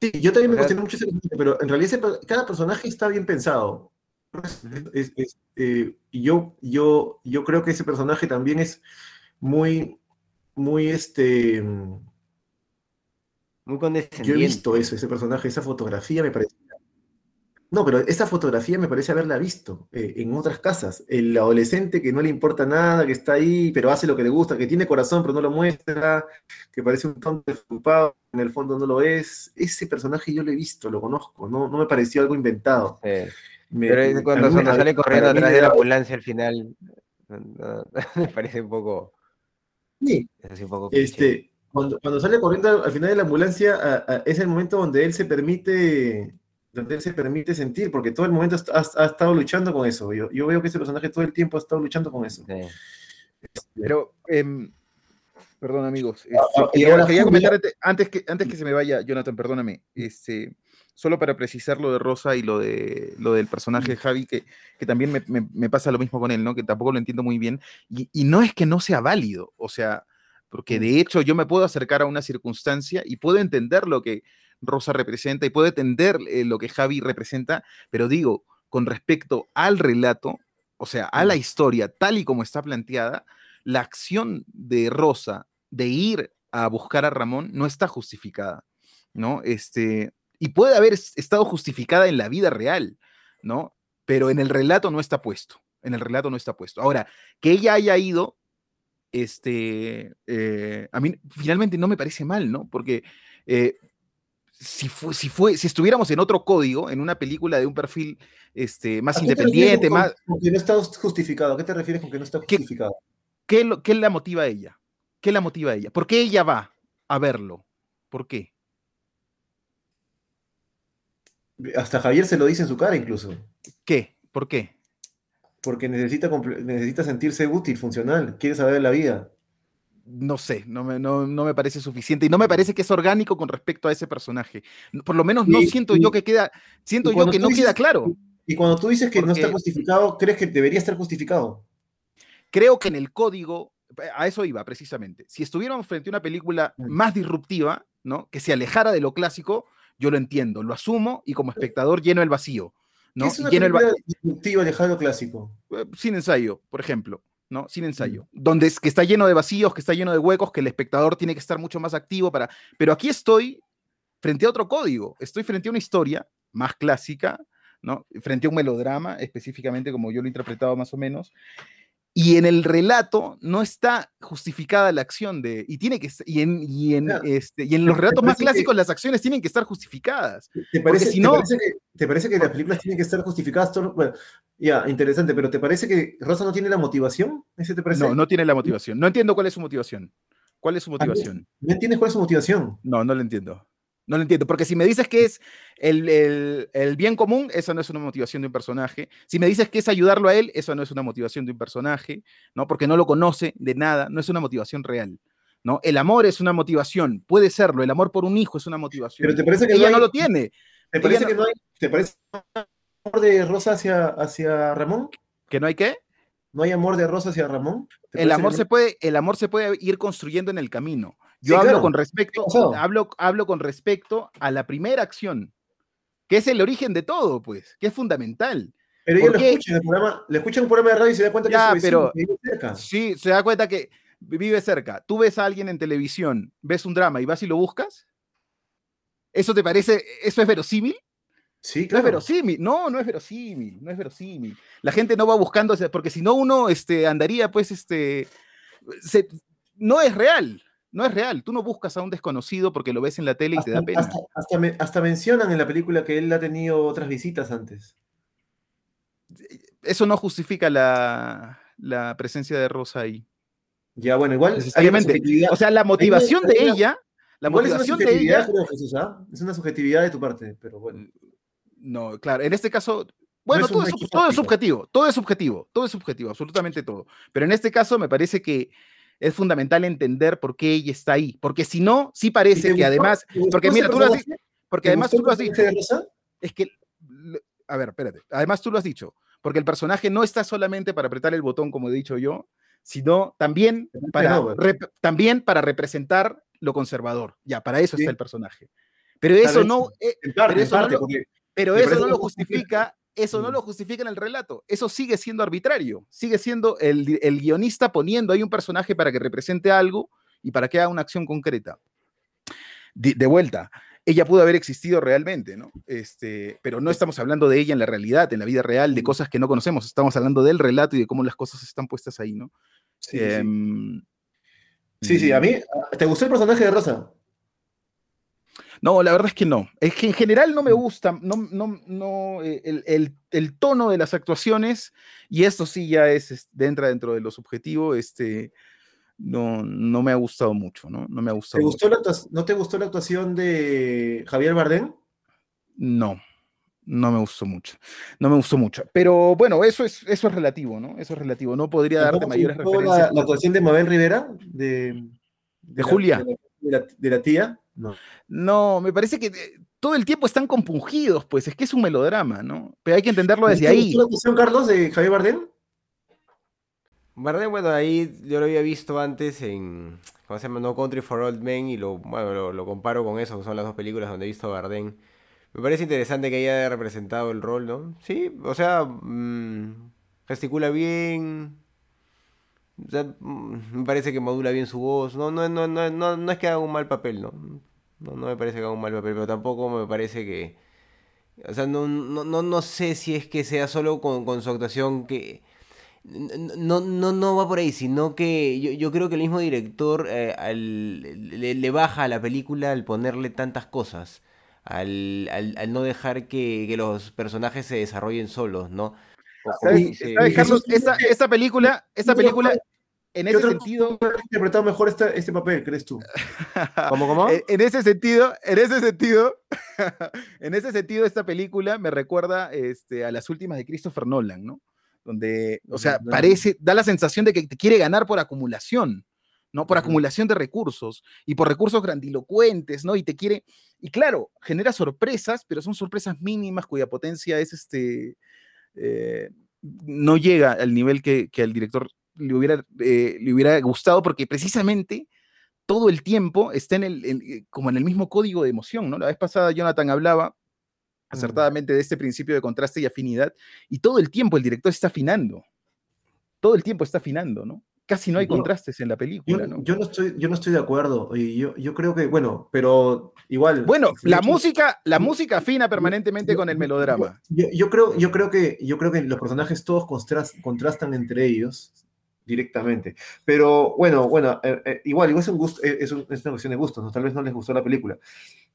Sí, yo también me cuestioné mucho ese pero en realidad ese, cada personaje está bien pensado. Es, es, eh, yo, yo, yo creo que ese personaje también es muy, muy, este... Muy condescendiente. Yo he visto eso, ese personaje, esa fotografía me parece no, pero esa fotografía me parece haberla visto eh, en otras casas. El adolescente que no le importa nada, que está ahí, pero hace lo que le gusta, que tiene corazón, pero no lo muestra, que parece un tonto desocupado, en el fondo no lo es. Ese personaje yo lo he visto, lo conozco, no, no me pareció algo inventado. Sí. Me, pero cuando, cuando sale corriendo atrás de la ambulancia al final, no, (laughs) me parece un poco. Sí. Es un poco este, cuando, cuando, sale corriendo al final de la ambulancia, a, a, es el momento donde él se permite donde él se permite sentir, porque todo el momento ha, ha, estado luchando con eso. Yo, yo, veo que ese personaje todo el tiempo ha estado luchando con eso. Sí. Pero, eh, perdón amigos, este, ah, quería, quería comentar antes que, antes que se me vaya, Jonathan, perdóname, este, solo para precisar lo de Rosa y lo, de, lo del personaje de Javi, que, que también me, me, me, pasa lo mismo con él, ¿no? que tampoco lo entiendo muy bien, y, y no es que no sea válido, o sea, porque de hecho yo me puedo acercar a una circunstancia y puedo entender lo que Rosa representa y puede entender eh, lo que Javi representa, pero digo, con respecto al relato, o sea, a la historia tal y como está planteada, la acción de Rosa de ir a buscar a Ramón no está justificada, ¿no? Este, y puede haber estado justificada en la vida real, ¿no? Pero en el relato no está puesto, en el relato no está puesto. Ahora, que ella haya ido, este, eh, a mí finalmente no me parece mal, ¿no? Porque eh, si, fue, si, fue, si estuviéramos en otro código, en una película de un perfil este, más independiente, más... Con que no está justificado, ¿a qué te refieres con que no está justificado? ¿Qué, qué, qué la motiva a ella? ¿Qué la motiva a ella? ¿Por qué ella va a verlo? ¿Por qué? Hasta Javier se lo dice en su cara incluso. ¿Qué? ¿Por qué? Porque necesita, necesita sentirse útil, funcional, quiere saber de la vida. No sé, no me, no, me, parece suficiente y no me parece que es orgánico con respecto a ese personaje. Por lo menos no siento yo que queda, siento yo que no queda claro. Y cuando tú dices que no está justificado, ¿crees que debería estar justificado? Creo que en el código, a eso iba precisamente. Si estuviéramos frente a una película mm. más disruptiva, ¿no? Que se alejara de lo clásico, yo lo entiendo, lo asumo y como espectador lleno el vacío. ¿no? es una lleno el disruptiva lo clásico? Eh, sin ensayo, por ejemplo. ¿no? Sin ensayo. Mm. Donde es que está lleno de vacíos, que está lleno de huecos, que el espectador tiene que estar mucho más activo para. Pero aquí estoy frente a otro código. Estoy frente a una historia más clásica, ¿no? Frente a un melodrama, específicamente como yo lo he interpretado más o menos, y en el relato no está justificada la acción de y tiene que y en y en, este, y en los relatos más clásicos las acciones tienen que estar justificadas te parece, si no, ¿te parece, que, ¿te parece que las películas tienen que estar justificadas bueno, ya interesante pero te parece que Rosa no tiene la motivación ¿Ese te parece? no no tiene la motivación. No entiendo cuál es su motivación. Cuál es su motivación no entiendes cuál es su motivación. No no lo entiendo no lo entiendo, porque si me dices que es el, bien común, esa no es una motivación de un personaje. Si me dices que es ayudarlo a él, eso no es una motivación de un personaje, ¿no? Porque no lo conoce de nada, no es una motivación real. ¿no? El amor es una motivación, puede serlo, el amor por un hijo es una motivación. Pero te parece que ella no, lo tiene. ¿Te parece que no hay, te parece amor de Rosa hacia, hacia Ramón? ¿Que no hay qué? ¿No hay amor de Rosa hacia Ramón? El amor, se puede, el amor se puede ir construyendo en el camino. Yo hablo, con respecto, hablo, hablo con respecto a la primera acción, que es el origen de todo, pues, que es fundamental. Pero ella lo escucha en el programa, le escucha un programa de radio y se da cuenta que, es pero, vive cerca. Sí, se da cuenta que vive cerca. Tú ves a alguien en televisión, ves un drama y vas y lo buscas. ¿Eso te parece, eso es verosímil? Sí, claro. No es verosímil, no, no es verosímil, no es verosímil. La gente no va buscando, porque si no uno este, andaría, pues, este, no es real no es real. Tú no buscas a un desconocido porque lo ves en la tele y te da pena. Hasta, mencionan en la película que él ha tenido otras visitas antes. Eso no justifica la, presencia de Rosa ahí. Ya, bueno, igual. Necesariamente. O sea, la motivación de ella. La motivación de ella. ¿ah? Es una subjetividad de tu parte, pero bueno. No, claro. En este caso, bueno, todo, es, todo, es, subjetivo, todo es subjetivo, todo es subjetivo, absolutamente todo. Pero en este caso me parece que es fundamental entender por qué ella está ahí. Porque si no, sí parece que además. Porque mira, tú lo has dicho. Porque además tú lo has dicho. Es que. A ver, espérate. Además tú lo has dicho. Porque el personaje no está solamente para apretar el botón, como he dicho yo, sino también para, también para representar lo conservador. Ya, para eso está el personaje. Pero eso no. pero eso no lo justifica eso no lo justifica en el relato, eso sigue siendo arbitrario, sigue siendo el, guionista poniendo ahí un personaje para que represente algo y para que haga una acción concreta. De, vuelta, ella pudo haber existido realmente, ¿no? Este, pero no estamos hablando de ella en la realidad, en la vida real, de cosas que no conocemos, estamos hablando del relato y de cómo las cosas están puestas ahí, ¿no? Sí, sí. Em, sí, a mí, ¿te gustó el personaje de Rosa? No, la verdad es que no. Es que en general no me mm. gusta no, no, no, eh, el, tono de las actuaciones, y esto sí ya es, entra dentro de lo subjetivo, este, no, no me ha gustado mucho, ¿no? No me ha gustado. ¿No te gustó la actuación de Javier Bardem? No, no me gustó mucho. No me gustó mucho. Pero bueno, eso es, eso es relativo, ¿no? Eso es relativo. No podría darte mayores referencias. La, actuación de Mabel Rivera? De, de, Julia. de la tía. No. me parece que eh, todo el tiempo están compungidos, pues es que es un melodrama, ¿no? Pero hay que entenderlo desde ahí. ¿La actuación, Carlos, de Javier Bardem? Bardem, bueno, ahí yo lo había visto antes en, ¿cómo se llama? No Country for Old Men y lo, bueno, lo, comparo con eso, que son las dos películas donde he visto a Bardem. Me parece interesante que haya representado el rol, ¿no? Sí, o sea, mm, gesticula bien. O sea, mm, me parece que modula bien su voz. No, no, no, no, no, no es que haga un mal papel, ¿no? No, no me parece que haga un mal papel, pero tampoco me parece que. O sea, no, no, no, no sé si es que sea solo con, con su actuación que. No, no, no va por ahí, sino que yo, yo creo que el mismo director eh, al- le, le baja a la película al ponerle tantas cosas, al, al, al no dejar que, que los personajes se desarrollen solos, ¿no? O como ¿Sabes, dice- sabes, y Carlos? Jesús, Esta, esta película, esta ¿Qué otro- película, en ¿Qué ese sentido, ha interpretado mejor esta- este papel, crees tú? (laughs) ¿Cómo, cómo? en, en ese sentido, en ese sentido, (laughs) en ese sentido, esta película me recuerda este, a las últimas de Christopher Nolan, ¿no? Donde, o sea, parece, da la sensación de que te quiere ganar por acumulación, ¿no? Por acumulación de recursos y por recursos grandilocuentes, ¿no? Y te quiere, y claro, genera sorpresas, pero son sorpresas mínimas cuya potencia es este, eh, no llega al nivel que, que al director le hubiera, eh, le hubiera gustado, porque precisamente todo el tiempo está en el, en- eh, como en el mismo código de emoción, ¿no? La vez pasada Jonathan hablaba acertadamente de este principio de contraste y afinidad, y todo el tiempo el director está afinando, todo el tiempo está afinando, ¿no? Casi no hay Yo- contrastes en la Yo, película, ¿no? yo no estoy, yo no estoy de acuerdo. Y yo, yo creo que, bueno, pero igual. Bueno, si la yo- música, la música afina permanentemente yo- con el yo- melodrama. Yo, yo creo, yo, creo que, yo creo que los personajes todos contras- contrastan entre ellos directamente. Pero bueno, bueno, eh, eh, igual, igual es, un gusto, eh, es, un- es una cuestión de gustos, ¿no? Tal vez no les gustó la película.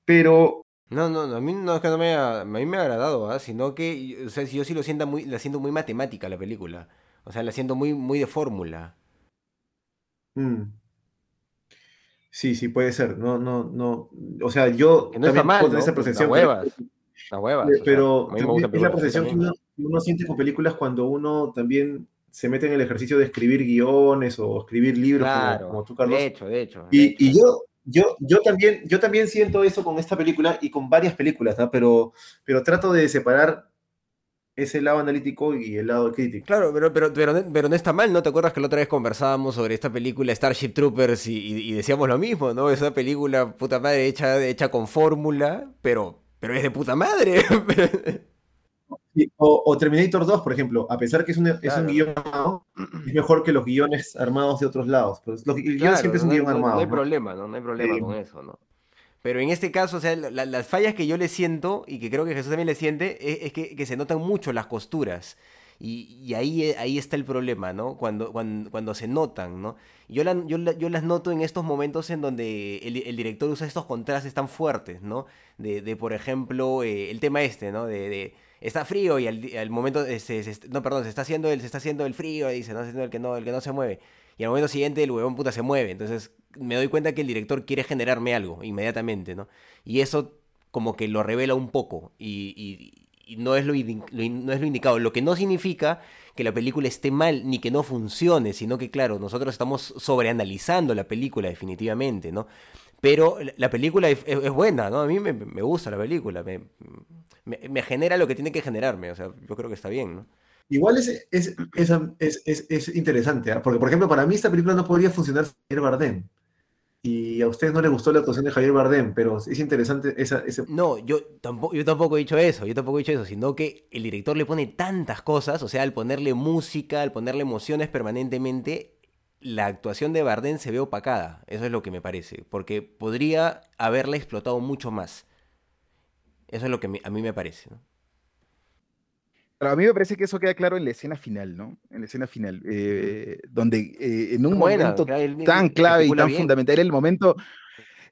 Pero No, no, no, a mí no es que no me ha, a mí me ha agradado, ¿ah? Sino que, o sea, yo sí lo siento muy, la siento muy matemática la película. O sea, la siento muy, muy de fórmula. Mm. Sí, sí, puede ser. No, no, no. O sea, yo Que no está también mal, ¿no? esa percepción. huevas. Huevas. o sea, pero a mí me también gustan es la percepción que uno, que uno siente con películas cuando uno también se mete en el ejercicio de escribir guiones o escribir libros, como- Claro, como, tú, Carlos. de hecho, de hecho. de Y, hecho. y yo, yo, yo, también, yo también siento eso con esta película y con varias películas, ¿no? pero, pero trato de separar ese lado analítico y el lado crítico. Claro, pero, pero, pero, pero no está mal, ¿no? ¿Te acuerdas que la otra vez conversábamos sobre esta película Starship Troopers y, y- y decíamos lo mismo, ¿no? Es una película puta madre hecha, hecha con fórmula, pero, pero es de puta madre. (laughs) O, o Terminator 2, por ejemplo, a pesar que es un, es Claro. un guion armado, es mejor que los guiones armados de otros lados. Pues los, el guion Claro, siempre es un no guion no- armado. No hay ¿no? problema, ¿no? No hay problema Sí. con eso, ¿no? Pero en este caso, o sea, la- las fallas que yo le siento, y que creo que Jesús también le siente, es, es que, que se notan mucho las costuras. Y, y ahí, eh, ahí está el problema, ¿no? Cuando, cuando, cuando se notan, ¿no? Yo, la- yo, la- yo las noto en estos momentos en donde el, el director usa estos contrastes tan fuertes, ¿no? De, de, por ejemplo, eh, el tema este, ¿no? De, de está frío y al, momento, eh, se- no, perdón, se está haciendo el, se está haciendo el frío, dice, no, haciendo el que no, el que no se mueve. Y al momento siguiente el huevón puta se mueve. Entonces me doy cuenta que el director quiere generarme algo inmediatamente, ¿no? Y eso como que lo revela un poco. Y, y- y no, es lo, no es lo indicado. Lo que no significa que la película esté mal ni que no funcione, sino que, claro, nosotros estamos sobreanalizando la película definitivamente, ¿no? Pero la- la película es, buena, ¿no? A mí me, me gusta la película, me, me, me genera lo que tiene que generarme, o sea, yo creo que está bien, ¿no? Igual es, es, es, es, es- es interesante, ¿ah? porque por ejemplo, para mí esta película no podría funcionar sin Javier Bardem. Y a ustedes no les gustó la actuación de Javier Bardem, pero es interesante esa, ese... No, yo tampoco, yo tampoco he dicho eso, yo tampoco he dicho eso, sino que el director le pone tantas cosas, o sea, al ponerle música, al ponerle emociones permanentemente, la actuación de Bardem se ve opacada, eso es lo que me parece, porque podría haberla explotado mucho más. Eso es lo que a mí me parece, ¿no? Pero a mí me parece que eso queda claro en la escena final, ¿no? En la escena final, eh, donde eh, en un Buena, momento él- tan él clave y tan bien. fundamental, era el momento,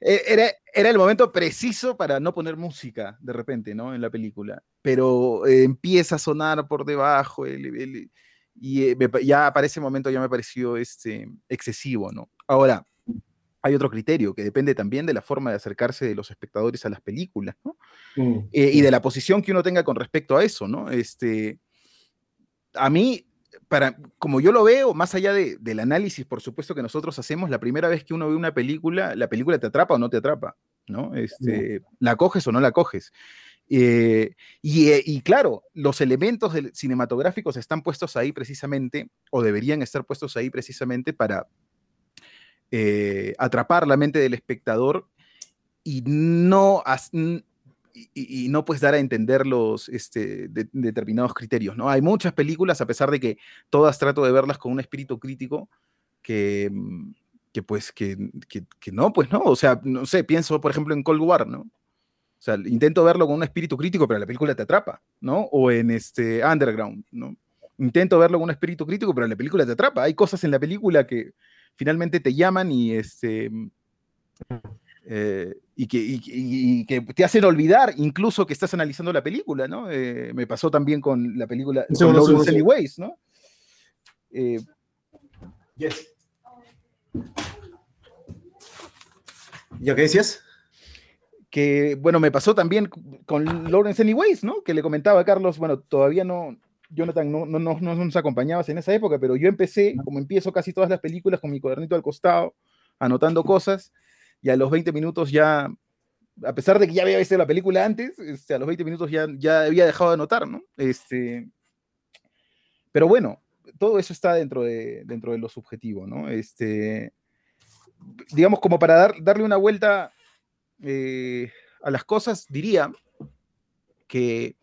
eh, era, era el momento preciso para no poner música de repente, ¿no? En la película. Pero eh, empieza a sonar por debajo el- el- y eh, ya para ese momento ya me pareció este, excesivo, ¿no? Ahora, hay otro criterio que depende también de la forma de acercarse de los espectadores a las películas, ¿no? Mm, eh, y de la posición que uno tenga con respecto a eso, ¿no? Este, a mí, para, como yo lo veo, más allá de- del análisis, por supuesto, que nosotros hacemos, la primera vez que uno ve una película, la película te atrapa o no te atrapa, ¿no? Este, La coges o no la coges. Eh, y, eh, y claro, los elementos cinematográficos están puestos ahí precisamente, o deberían estar puestos ahí precisamente para eh, atrapar la mente del espectador y no, n- y, no puedes dar a entender los este, determinados criterios, ¿no? Hay muchas películas, a pesar de que todas trato de verlas con un espíritu crítico, que, mm, que pues, que, que, no, pues no, o sea, no sé, pienso, por ejemplo, en Cold War, ¿no? O sea, intento verlo con un espíritu crítico, pero la película te atrapa, ¿no? O en este Underground, ¿no? Intento verlo con un espíritu crítico, pero la película te atrapa. Hay cosas en la película que finalmente te llaman y este eh, y, que, que, te hacen olvidar incluso que estás analizando la película, ¿no? Eh, me pasó también con la película con Lawrence Anyways, ¿no? Eh, yes. ¿Ya qué decías? Que, bueno, me pasó también con Lawrence Anyways, ¿no? Que le comentaba a Carlos, bueno, todavía no, Jonathan, no, no, no, no nos acompañabas en esa época, pero yo empecé, como empiezo casi todas las películas, con mi cuadernito al costado, anotando cosas, y a los 20 minutos ya, a pesar de que ya había visto la película antes, este, a los 20 minutos ya, ya había dejado de anotar, ¿no? Este, pero bueno, todo eso está dentro de, dentro de lo subjetivo, ¿no? Este, digamos, como para dar, darle una vuelta eh, a las cosas, diría que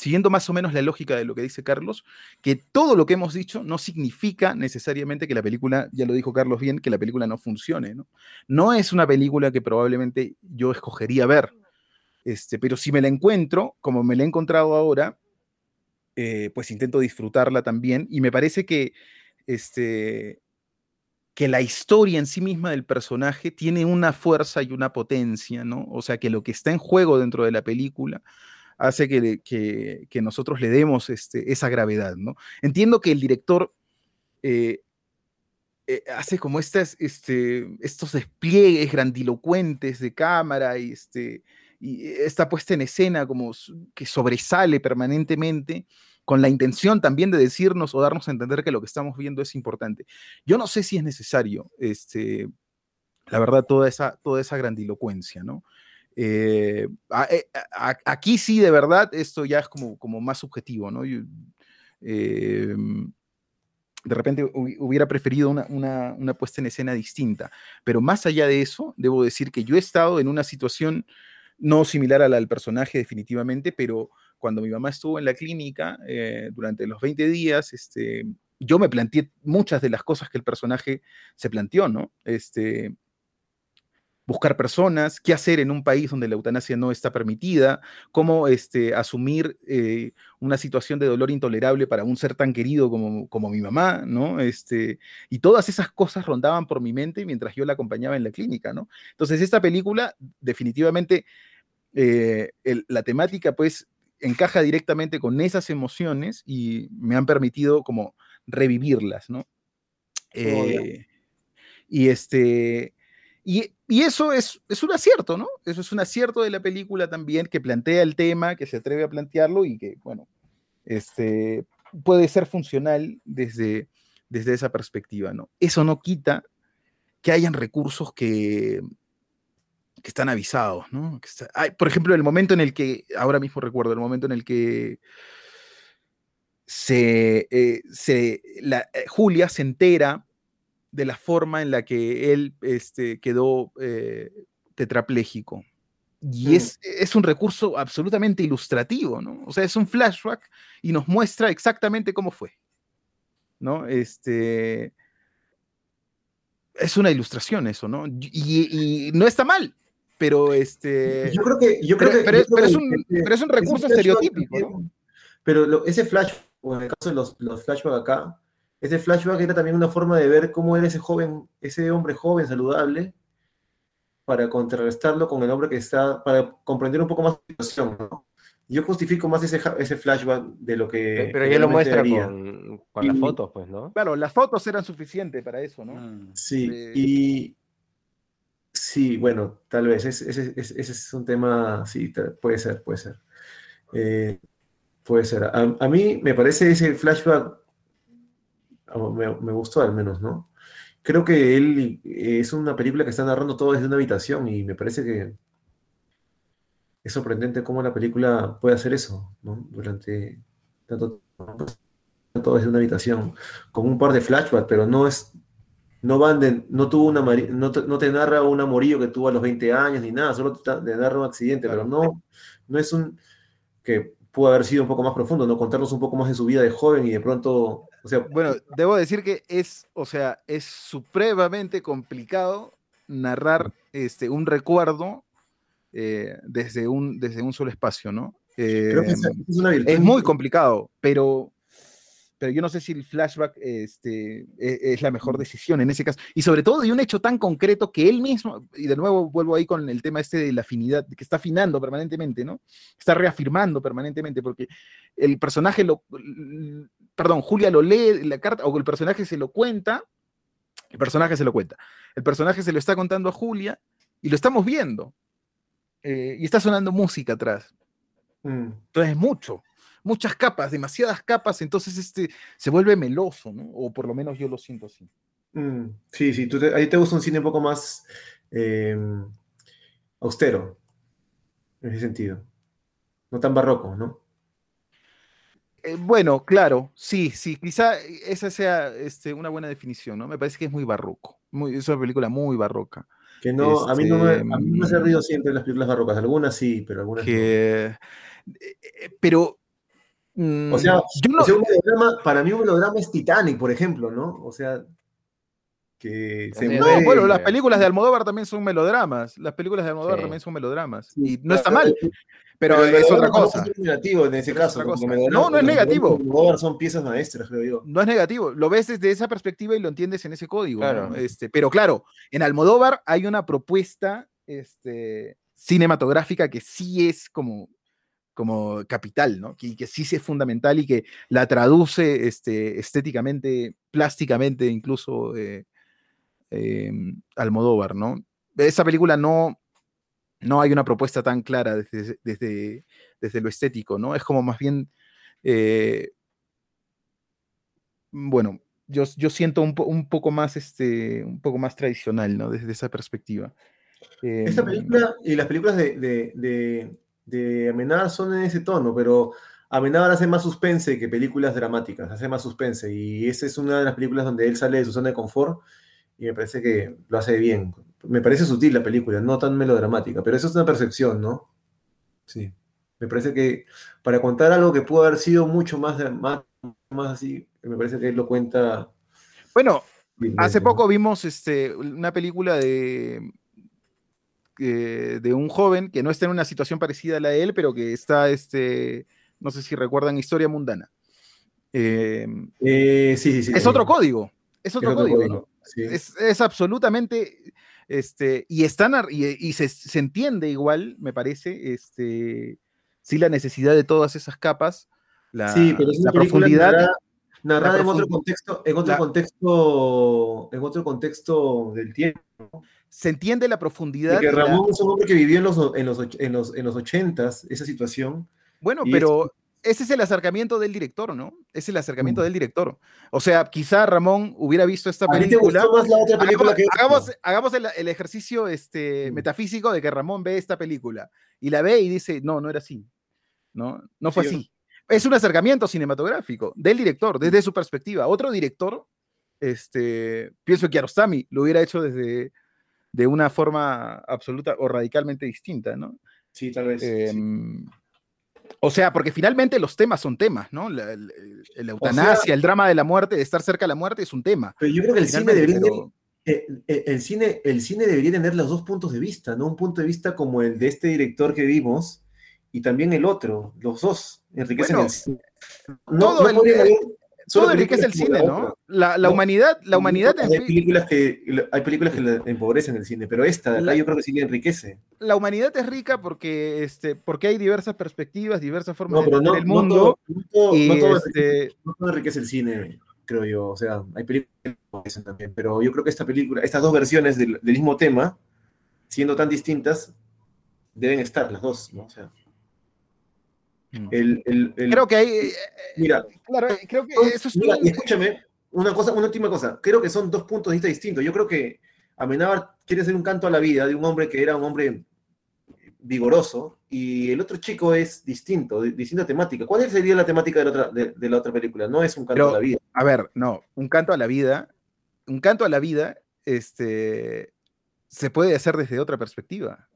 siguiendo más o menos la lógica de lo que dice Carlos, que todo lo que hemos dicho no significa necesariamente que la película, ya lo dijo Carlos bien, que la película no funcione. No, no es una película que probablemente yo escogería ver, este, pero si me la encuentro, como me la he encontrado ahora, eh, pues intento disfrutarla también y me parece que, este, que la historia en sí misma del personaje tiene una fuerza y una potencia, ¿no? O sea, que lo que está en juego dentro de la película hace que, que, nosotros le demos este, esa gravedad, ¿no? Entiendo que el director eh, eh, hace como estas, este, estos despliegues grandilocuentes de cámara y, este, y esta puesta en escena como que sobresale permanentemente con la intención también de decirnos o darnos a entender que lo que estamos viendo es importante. Yo no sé si es necesario, este, la verdad, toda esa, toda esa grandilocuencia, ¿no? Eh, eh, aquí sí, de verdad, esto ya es como, como más subjetivo, ¿no? Eh, de repente hubiera preferido una, una, puesta en escena distinta, pero más allá de eso, debo decir que yo he estado en una situación no similar a la del personaje definitivamente, pero cuando mi mamá estuvo en la clínica durante los 20 días, este, yo me planteé muchas de las cosas que el personaje se planteó, ¿no? Este, buscar personas, qué hacer en un país donde la eutanasia no está permitida, cómo este, asumir eh, una situación de dolor intolerable para un ser tan querido como, mi mamá, ¿no? Y todas esas cosas rondaban por mi mente mientras yo la acompañaba en la clínica, ¿no? Entonces, esta película definitivamente, eh, la temática pues encaja directamente con esas emociones y me han permitido como revivirlas, ¿no? Eh, y este, y, eso es, es, un acierto, ¿no? Eso es un acierto de la película también, que plantea el tema, que se atreve a plantearlo y que, bueno, este, puede ser funcional desde, desde esa perspectiva, ¿no? Eso no quita que hayan recursos que, que están avisados, ¿no? por ejemplo, el momento en el que, ahora mismo recuerdo, el momento en el que se, eh, se la, eh, Julia se entera de la forma en la que él este, quedó eh, tetrapléjico. Y es, es, un recurso absolutamente ilustrativo, ¿no? O sea, es un flashback y nos muestra exactamente cómo fue, ¿no? Este, es una ilustración eso, ¿no? Y, no está mal, pero este... Yo creo que... Yo creo pero, es, un, pero, es, un, recurso estereotípico, ¿no? Pero ese flash, o en el caso de los, los flashbacks acá, ese flashback era también una forma de ver cómo era ese joven, ese hombre joven, saludable, para contrarrestarlo con el hombre que está, para comprender un poco más la situación, ¿no? Yo justifico más ese, ese flashback de lo que... Pero ya lo muestra con, las fotos, pues, ¿no? Claro, las fotos eran suficientes para eso, ¿no? Mm. Sí, y... Sí, bueno, tal vez, ese, es un tema, sí, puede ser, puede ser. Eh, puede ser. a, mí me parece ese flashback me, gustó al menos, ¿no? Creo que él es una película que está narrando todo desde una habitación y me parece que es sorprendente cómo la película puede hacer eso, ¿no? Durante tanto tiempo, todo desde una habitación, con un par de flashbacks, pero no es, no van de- no tuvo una no te, no te narra un amorío que tuvo a los 20 años ni nada, solo te, te narra un accidente, Claro. pero no, no es un que pudo haber sido un poco más profundo, no contarnos un poco más de su vida de joven y de pronto, o sea, Bueno, debo decir que es, o sea, es supremamente complicado narrar este, un recuerdo eh, desde, un, desde un solo espacio, ¿no? creo que Eh, esa- es una virtud. es muy complicado, pero, pero yo no sé si el flashback este, e- es, la mejor decisión en ese caso. Y sobre todo de un hecho tan concreto que él mismo, y de nuevo vuelvo ahí con el tema este de la afinidad, que está afinando permanentemente, ¿no? Está reafirmando permanentemente, porque el personaje lo, perdón, Julia lo lee la carta, o el personaje se lo cuenta, el personaje se lo cuenta, el personaje se lo está contando a Julia, y lo estamos viendo. eh, y está sonando música atrás. Mm. Entonces es mucho, muchas capas, demasiadas capas, entonces este se vuelve meloso, ¿no? O por lo menos yo lo siento así. Mm, sí, sí, tú te, a ti te gusta un cine un poco más eh, austero, en ese sentido. No tan barroco, ¿no? Eh, bueno, claro, sí, sí, quizá esa sea este, una buena definición, ¿no? Me parece que es muy barroco, muy, es una película muy barroca. Que no, a mí no me, a mí no me hace Este, ruido siempre las películas barrocas, algunas sí, pero algunas no. Que, eh, eh, pero, mm, O sea, yo no, O sea, un melodrama, para mí un melodrama es Titanic, por ejemplo, ¿no? O sea, que se no, mueve- bueno, las películas de Almodóvar también son melodramas, las películas de Almodóvar Sí. también son melodramas, Sí, y no está mal, pero, es otra cosa. Es negativo en ese caso. No, no es negativo. Almodóvar son piezas maestras, creo yo. no es negativo, lo ves desde esa perspectiva y lo entiendes en ese código. ¿no? Claro. Este, pero claro, en Almodóvar hay una propuesta este, cinematográfica que sí es como, como capital, ¿no? Que, que sí es fundamental y que la traduce este, estéticamente, plásticamente, incluso eh, eh, Almodóvar, ¿no? Esa película no, no hay una propuesta tan clara desde, desde, desde lo estético, ¿no? Es como más bien eh, bueno, yo, yo siento un, po- un poco más este, un poco más tradicional, ¿no? Desde esa perspectiva. Esta Em, película y las películas de, de, de, de Amenábar son en ese tono, pero Amenábar hace más suspense que películas dramáticas, hace más suspense. Y esa es una de las películas donde él sale de su zona de confort y me parece que lo hace bien. Me parece sutil la película, no tan melodramática, pero eso es una percepción, ¿no? Sí. Me parece que para contar algo que pudo haber sido mucho más, más, más así, me parece que él lo cuenta. Bueno, bien, hace ¿no? poco vimos este, una película de, eh, de un joven que no está en una situación parecida a la de él, pero que está, este, no sé si recuerdan, Historia Mundana. Em, Eh, sí, sí, sí. es otro vi. código, es Es otro código, código, sí. es, es absolutamente, este, y están, y, y se, se entiende igual, me parece, este, sí la necesidad de todas esas capas, la, Sí, pero es una la profundidad, narrada, narrada en otro contexto, en otro la- contexto, en otro contexto del tiempo. Se entiende la profundidad. Porque la- Ramón es un hombre que vivió en los, en los, en los, en los 80s, esa situación. bueno, pero ese es el acercamiento del director, ¿no? Es el acercamiento Mm. del director. O sea, quizá Ramón hubiera visto esta ¿A ti te película. gustó más la otra película Hagamos, que esta? hagamos- hagamos el, el ejercicio este, Mm. metafísico de que Ramón ve esta película y la ve y dice, no, no era así. No, no fue Sí, así. Es un acercamiento cinematográfico del director, desde su perspectiva. Otro director, este, pienso que Kiarostami lo hubiera hecho desde de una forma absoluta o radicalmente distinta, ¿no? Sí, tal vez. sí. Em, O sea, porque finalmente los temas son temas, ¿no? La, la- la eutanasia, el drama de la muerte, de estar cerca de la muerte es un tema. Pero yo creo que el cine debería pero- eh, eh, el, cine, el cine debería tener los dos puntos de vista, ¿no? Un punto de vista como el de este director que vimos y también el otro, los dos enriquecen Bueno, el cine. No, todo no el- podría haber solo Todo enriquece el cine, ¿no? La, la No, humanidad, la humanidad, hay películas que hay películas que la empobrecen el cine, pero esta de acá La- yo creo que sí le enriquece. la humanidad es rica porque, este, porque hay diversas perspectivas, diversas formas No, de no, el no mundo. todo, no todo- y no todo este, enriquece, no todo enriquece el cine, creo yo. O sea, hay películas que enriquecen también, pero yo creo que esta película, estas dos versiones del, del mismo tema, siendo tan distintas, deben estar las dos, ¿no? O sea, el, el- el- creo que hay, eh, mira, claro, eh, creo que eso es mira, un- y escúchame, una cosa, una última cosa, creo que son dos puntos de vista distintos. Yo creo que Amenábar quiere hacer un canto a la vida de un hombre que era un hombre vigoroso y el otro chico es distinto, de- distinta temática. ¿Cuál sería la temática de la otra, de, de la otra película? No es un canto Pero- a la vida. A ver, no, un canto a la vida. un canto a la vida, este, se puede hacer desde otra perspectiva.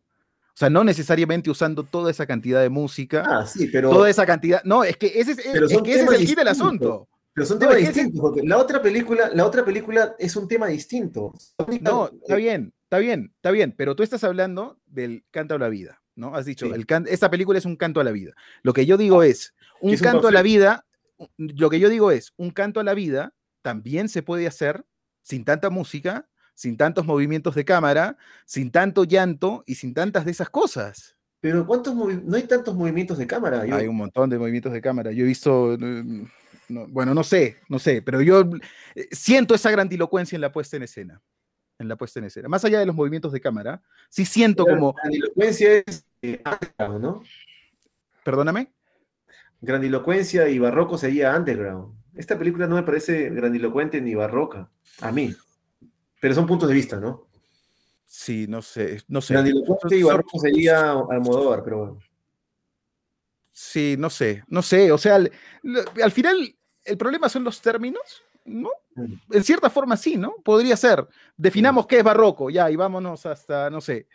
O sea, no necesariamente usando toda esa cantidad de música. Ah, sí, pero. Toda esa cantidad. No, es que ese es, que ese es el kit del asunto. Pero son No, temas distintos, porque la otra película, la otra película es un tema distinto. No, está bien, está bien, está bien, pero tú estás hablando del canto a la vida, ¿no? Has dicho, Sí. el can- esta película es un canto a la vida. Lo que yo digo es, un es un canto a la vida, lo que yo digo es, un canto a la vida también se puede hacer sin tanta música, sin tantos movimientos de cámara, sin tanto llanto y sin tantas de esas cosas. Pero ¿cuántos no hay tantos movimientos de cámara? Yo- Hay un montón de movimientos de cámara. Yo he visto, no- bueno, no sé, no sé, pero yo eh, siento esa grandilocuencia en la puesta en escena. En la puesta en escena. Más allá de los movimientos de cámara, sí siento Pero como, Grandilocuencia es eh, underground, ¿no? perdóname, Grandilocuencia y barroco sería underground. Esta película no me parece grandilocuente ni barroca, a mí. Pero son puntos de vista, ¿no? sí, no sé, no sé. Grandilocuente y Son- barroco sería Almodóvar, pero bueno. Sí, no sé, no sé. O sea, al, final, el problema son los términos, ¿no? Mm. En cierta forma sí, ¿no? Podría ser. Definamos qué es barroco, ya, y vámonos hasta, no sé.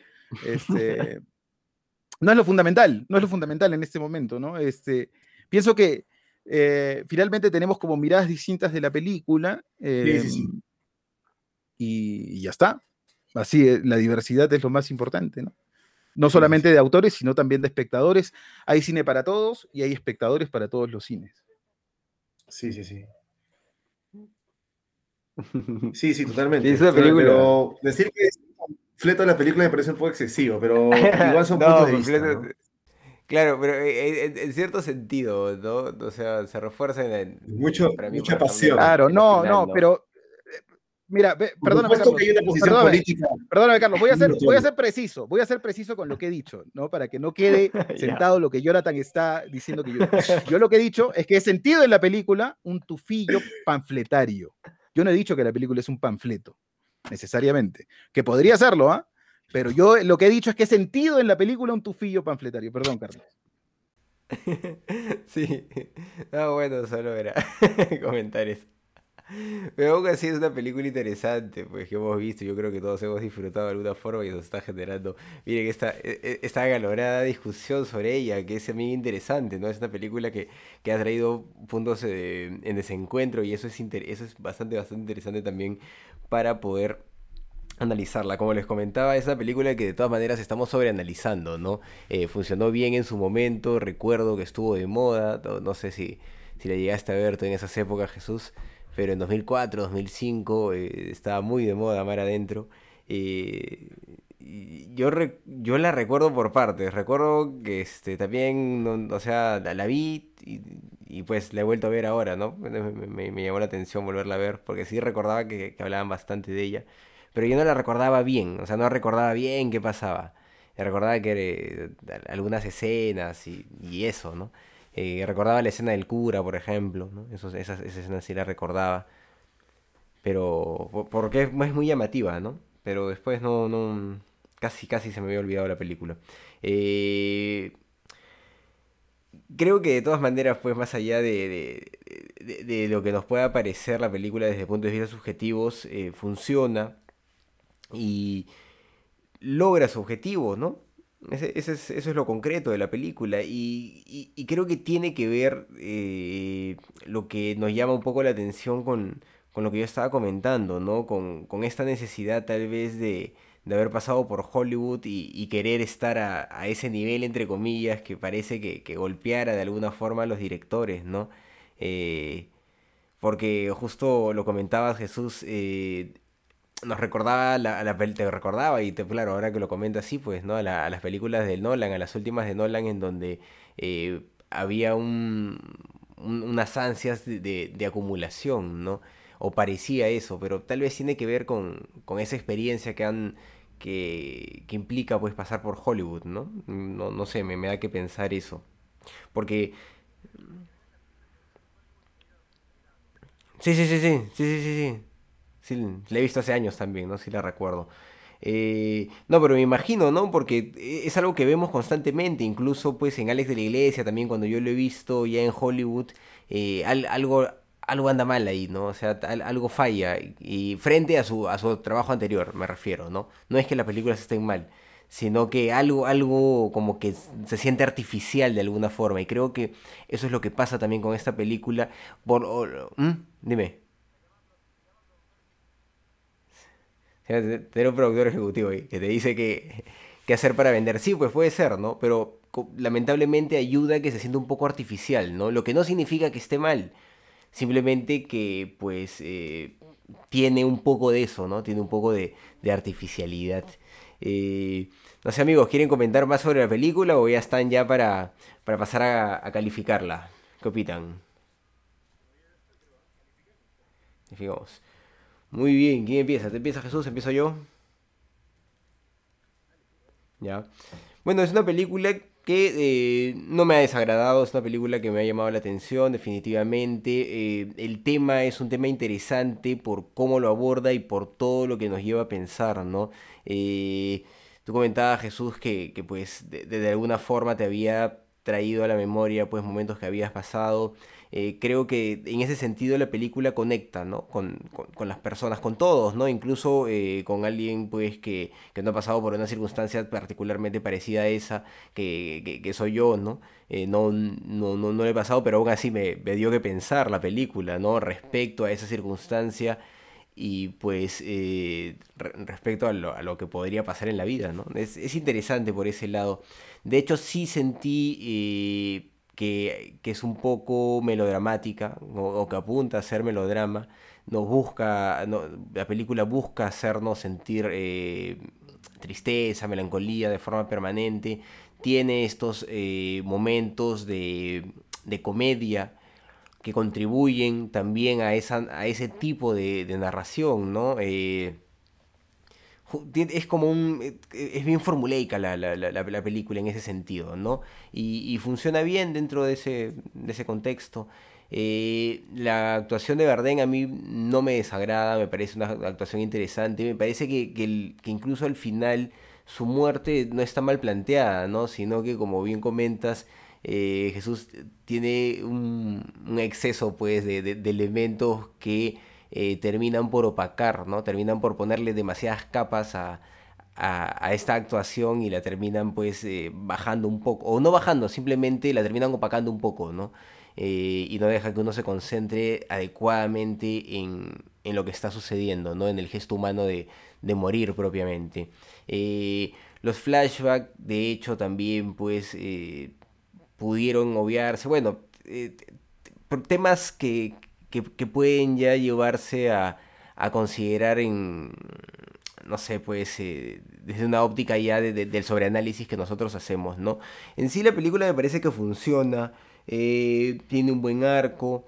Este, (laughs) no es lo fundamental, no es lo fundamental en este momento, ¿no? Este, pienso que eh, finalmente tenemos como miradas distintas de la película. Sí, sí, sí. Y, y ya está. Así, eh, la diversidad es lo más importante, ¿no? No solamente de autores, sino también de espectadores. Hay cine para todos y hay espectadores para todos los cines. Sí, sí, sí. (laughs) Sí, sí, totalmente. Pero- película. Pero decir que es fleto la película me parece un poco excesivo, pero igual son (laughs) No, puntos de vista. Claro, pero eh, en, en cierto sentido, ¿no? O sea, se refuerza en el- Mucho- mí, mucha pasión. Claro, no, final, no, pero eh, mira, ve- perdóname, Carlos, que hay una posición perdóname, política. perdóname, Carlos, voy a, ser, voy a ser preciso, voy a ser preciso con lo que he dicho, ¿no? Para que no (laughs) quede sentado lo que Jonathan está diciendo que yo. (laughs) Yo lo que he dicho es que he sentido en la película un tufillo panfletario. Yo no he dicho que la película es un panfleto, necesariamente. Que podría serlo, ¿ah? Pero yo lo que he dicho es que he sentido en la película un tufillo panfletario. Perdón, Carlos. (laughs) Sí, no, bueno, solo era comentar eso. (laughs) Pero aún así es una película interesante, pues que hemos visto, yo creo que todos hemos disfrutado de alguna forma y nos está generando, miren, esta, e- e- esta galorada discusión sobre ella, que es también interesante, ¿no? Es una película que, que ha traído puntos eh, en desencuentro y eso es, eso es bastante, bastante interesante también para poder analizarla. Como les comentaba, es una película que de todas maneras estamos sobreanalizando, ¿no? Eh, funcionó bien en su momento, recuerdo que estuvo de moda, no, no sé si, si la llegaste a ver tú en esas épocas, Jesús, pero en 2004, 2005 eh, estaba muy de moda Mar Adentro. Eh, y yo, re- yo la recuerdo por partes, recuerdo que este, también, no- o sea, la, la vi y, pues la he vuelto a ver ahora, ¿no? Me, me- llamó la atención volverla a ver, porque sí recordaba que, hablaban bastante de ella pero yo no la recordaba bien, o sea, no recordaba bien qué pasaba. Recordaba que eh, algunas escenas y eso, ¿no? Eh, recordaba la escena del cura, por ejemplo, esa escena sí la recordaba. Pero, po- porque es, muy llamativa, ¿no? Pero después no, no, casi, casi se me había olvidado la película. Eh, creo que de todas maneras, pues más allá de- de lo que nos pueda parecer la película desde puntos de vista subjetivos, eh, funciona y logra su objetivo, ¿no? Ese, es, eso es lo concreto de la película y, y- y creo que tiene que ver eh, lo que nos llama un poco la atención con, con lo que yo estaba comentando, ¿no? Con, con esta necesidad tal vez de, de haber pasado por Hollywood y, y querer estar a, a ese nivel, entre comillas, que parece que, que golpeara de alguna forma a los directores, ¿no? Eh, porque justo lo comentabas, Jesús, eh, nos recordaba la, te recordaba y te, claro, ahora que lo comentas así, pues, ¿no? A, la- a las películas de Nolan, a las últimas de Nolan en donde eh, había un, un- unas ansias de, de- acumulación, ¿no? O parecía eso, pero tal vez tiene que ver con, con esa experiencia que han que, que implica pues pasar por Hollywood, ¿no? No, no sé, me, me da que pensar eso. Porque sí, sí, sí, sí, sí, sí, sí. Sí, la he visto hace años también, ¿no? Sí la recuerdo. Eh, no, pero me imagino, ¿no? Porque es algo que vemos constantemente, incluso pues en Alex de la Iglesia, también cuando yo lo he visto ya en Hollywood, eh, al- algo, algo anda mal ahí, ¿no? O sea, algo falla. Y, frente a su, a su trabajo anterior, me refiero, ¿no? No es que las películas estén mal, sino que algo, algo como que se siente artificial de alguna forma. Y creo que eso es lo que pasa también con esta película. Por. Dime. Tener un productor ejecutivo ahí que te dice que, qué hacer para vender. Sí, pues puede ser, ¿no? Pero lamentablemente ayuda a que se sienta un poco artificial, ¿no? Lo que no significa que esté mal. Simplemente que, pues, eh, tiene un poco de eso, ¿no? Tiene un poco de, artificialidad. Eh, no sé, amigos, ¿quieren comentar más sobre la película o ya están ya para, para pasar a, a calificarla? ¿Qué opinan? Fijamos. Muy bien, ¿quién empieza? ¿Te empieza Jesús? ¿Empiezo yo? Ya. Bueno, es una película que eh, no me ha desagradado, es una película que me ha llamado la atención definitivamente. Eh, el tema es un tema interesante por cómo lo aborda y por todo lo que nos lleva a pensar, ¿no? Eh, tú comentabas, Jesús, que, que pues de, alguna forma te había traído a la memoria pues momentos que habías pasado. Eh, creo que en ese sentido la película conecta, ¿no? Con, las personas, con todos, ¿no? Incluso eh, con alguien, pues, que, no ha pasado por una circunstancia particularmente parecida a esa, que, soy yo, ¿no? Eh, no, no, no, no, le he pasado, pero aún así me, dio que pensar la película, ¿no? Respecto a esa circunstancia y pues respecto a lo, a lo, que podría pasar en la vida, ¿no? Es, es interesante por ese lado. De hecho, sí sentí que, es un poco melodramática o, que apunta a ser melodrama. Nos busca, la película busca hacernos sentir eh, tristeza, melancolía de forma permanente. Tiene estos eh, momentos de, de, comedia que contribuyen también a, esa, a ese tipo de, narración, ¿no? Eh, es como un eh, es bien formulaica la, la, la, película en ese sentido no y, funciona bien dentro de ese de ese contexto. Eh, la actuación de Bardem a mí no me desagrada me parece una actuación interesante me parece que, que, incluso al final su muerte no está mal planteada no sino que como bien comentas eh, Jesús tiene un, exceso pues de elementos que eh, terminan por opacar, ¿no? Terminan por ponerle demasiadas capas a, a, esta actuación y la terminan pues eh, bajando un poco, o no bajando, simplemente la terminan opacando un poco, ¿no? Eh, y no deja que uno se concentre adecuadamente en, en, lo que está sucediendo, ¿no? En el gesto humano de, de morir propiamente. los flashbacks, de hecho, también pues pudieron obviarse, bueno, temas que, que, pueden ya llevarse a, a, considerar en, no sé, pues eh, desde una óptica ya del sobreanálisis que nosotros hacemos, ¿no? En sí la película me parece que funciona, eh, tiene un buen arco,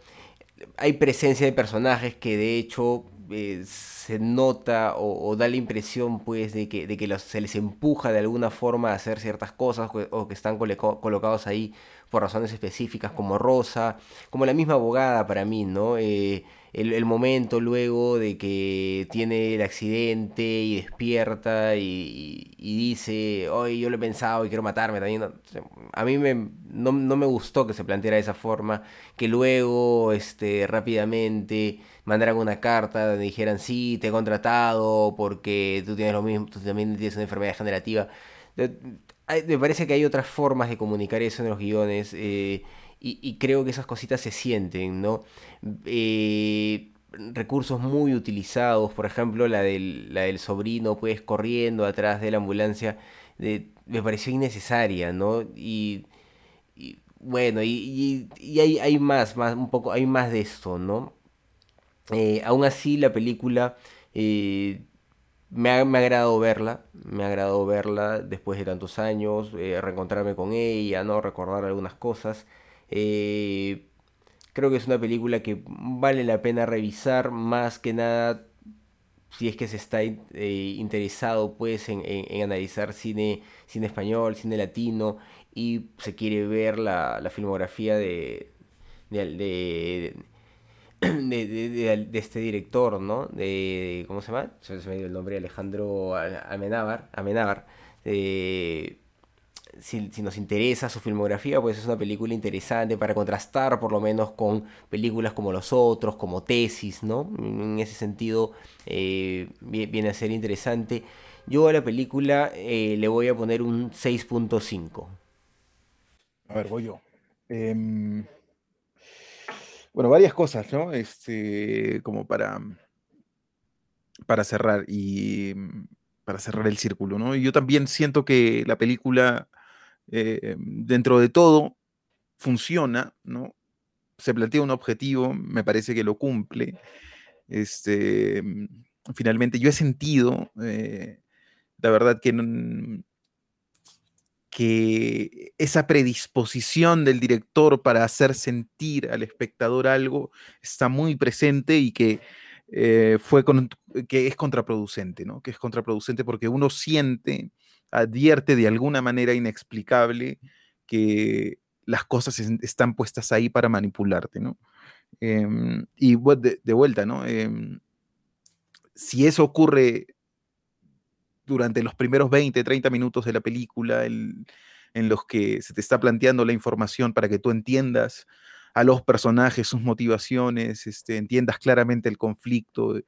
hay presencia de personajes que de hecho eh, se nota o, da la impresión pues de que, de que se les empuja de alguna forma a hacer ciertas cosas o que están colocados ahí por razones específicas como Rosa, como la misma abogada para mí, ¿no? Eh, el, momento luego de que tiene el accidente y despierta y, dice, oye, yo lo he pensado y quiero matarme también. A mí me, no, me gustó que se planteara de esa forma, que luego este, rápidamente mandaran una carta donde dijeran, sí, te he contratado porque tú tienes lo mismo, tú también tienes una enfermedad degenerativa me parece que hay otras formas de comunicar eso en los guiones eh, y, creo que esas cositas se sienten, ¿no? Eh, recursos muy utilizados, por ejemplo, la del, la del sobrino, pues corriendo atrás de la ambulancia, me pareció innecesaria, ¿no? Y, bueno, y, hay, hay, más, más, un poco, hay más de esto, ¿no? Eh, aún así, la película me ha, me ha agradado verla, me ha agradado verla después de tantos años, eh, reencontrarme con ella, ¿no? Recordar algunas cosas. Eh, creo que es una película que vale la pena revisar más que nada si es que se está eh, interesado pues en, analizar cine, cine español, cine latino y se quiere ver la, la filmografía de, de, (clears throat) este director, ¿no? De, ¿Cómo se llama? Se me dio el nombre, Alejandro Amenábar. Amenábar si, nos interesa su filmografía, pues es una película interesante para contrastar por lo menos con películas como Los Otros, como Tesis, ¿no? En ese sentido eh, viene a ser interesante. Yo a la película eh, le voy a poner un 6.5. A ver, voy yo. Em, bueno, varias cosas, ¿no? Este, como para, para cerrar y para cerrar el círculo, ¿no? Yo también siento que la película, eh, dentro de todo, funciona, ¿no? Se plantea un objetivo, me parece que lo cumple. Este, finalmente, yo he sentido, eh, la verdad, que, que esa predisposición del director para hacer sentir al espectador algo está muy presente y que eh, fue que es contraproducente, ¿no? Que es contraproducente porque uno siente, advierte de alguna manera inexplicable que las cosas están puestas ahí para manipularte, ¿no? Em, y de, vuelta, ¿no? Em, si eso ocurre durante los primeros 20, 30 minutos de la película, en los que se te está planteando la información para que tú entiendas a los personajes, sus motivaciones, este, entiendas claramente el conflicto.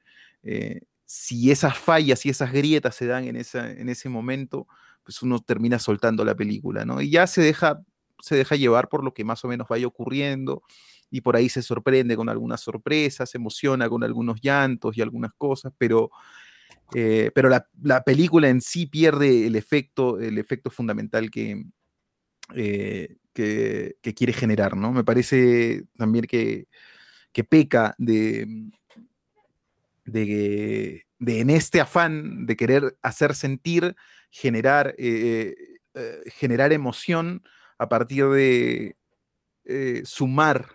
Eh, si esas fallas y esas grietas se dan en, ese momento, pues uno termina soltando la película, ¿no? Y ya se deja, se deja llevar por lo que más o menos vaya ocurriendo y por ahí se sorprende con algunas sorpresas, se emociona con algunos llantos y algunas cosas, pero, eh, pero la, la, película en sí pierde el efecto, el efecto fundamental que, eh, que, quiere generar, ¿no? Me parece también que, peca de, de, en este afán de querer hacer sentir, generar, eh, generar emoción a partir de sumar,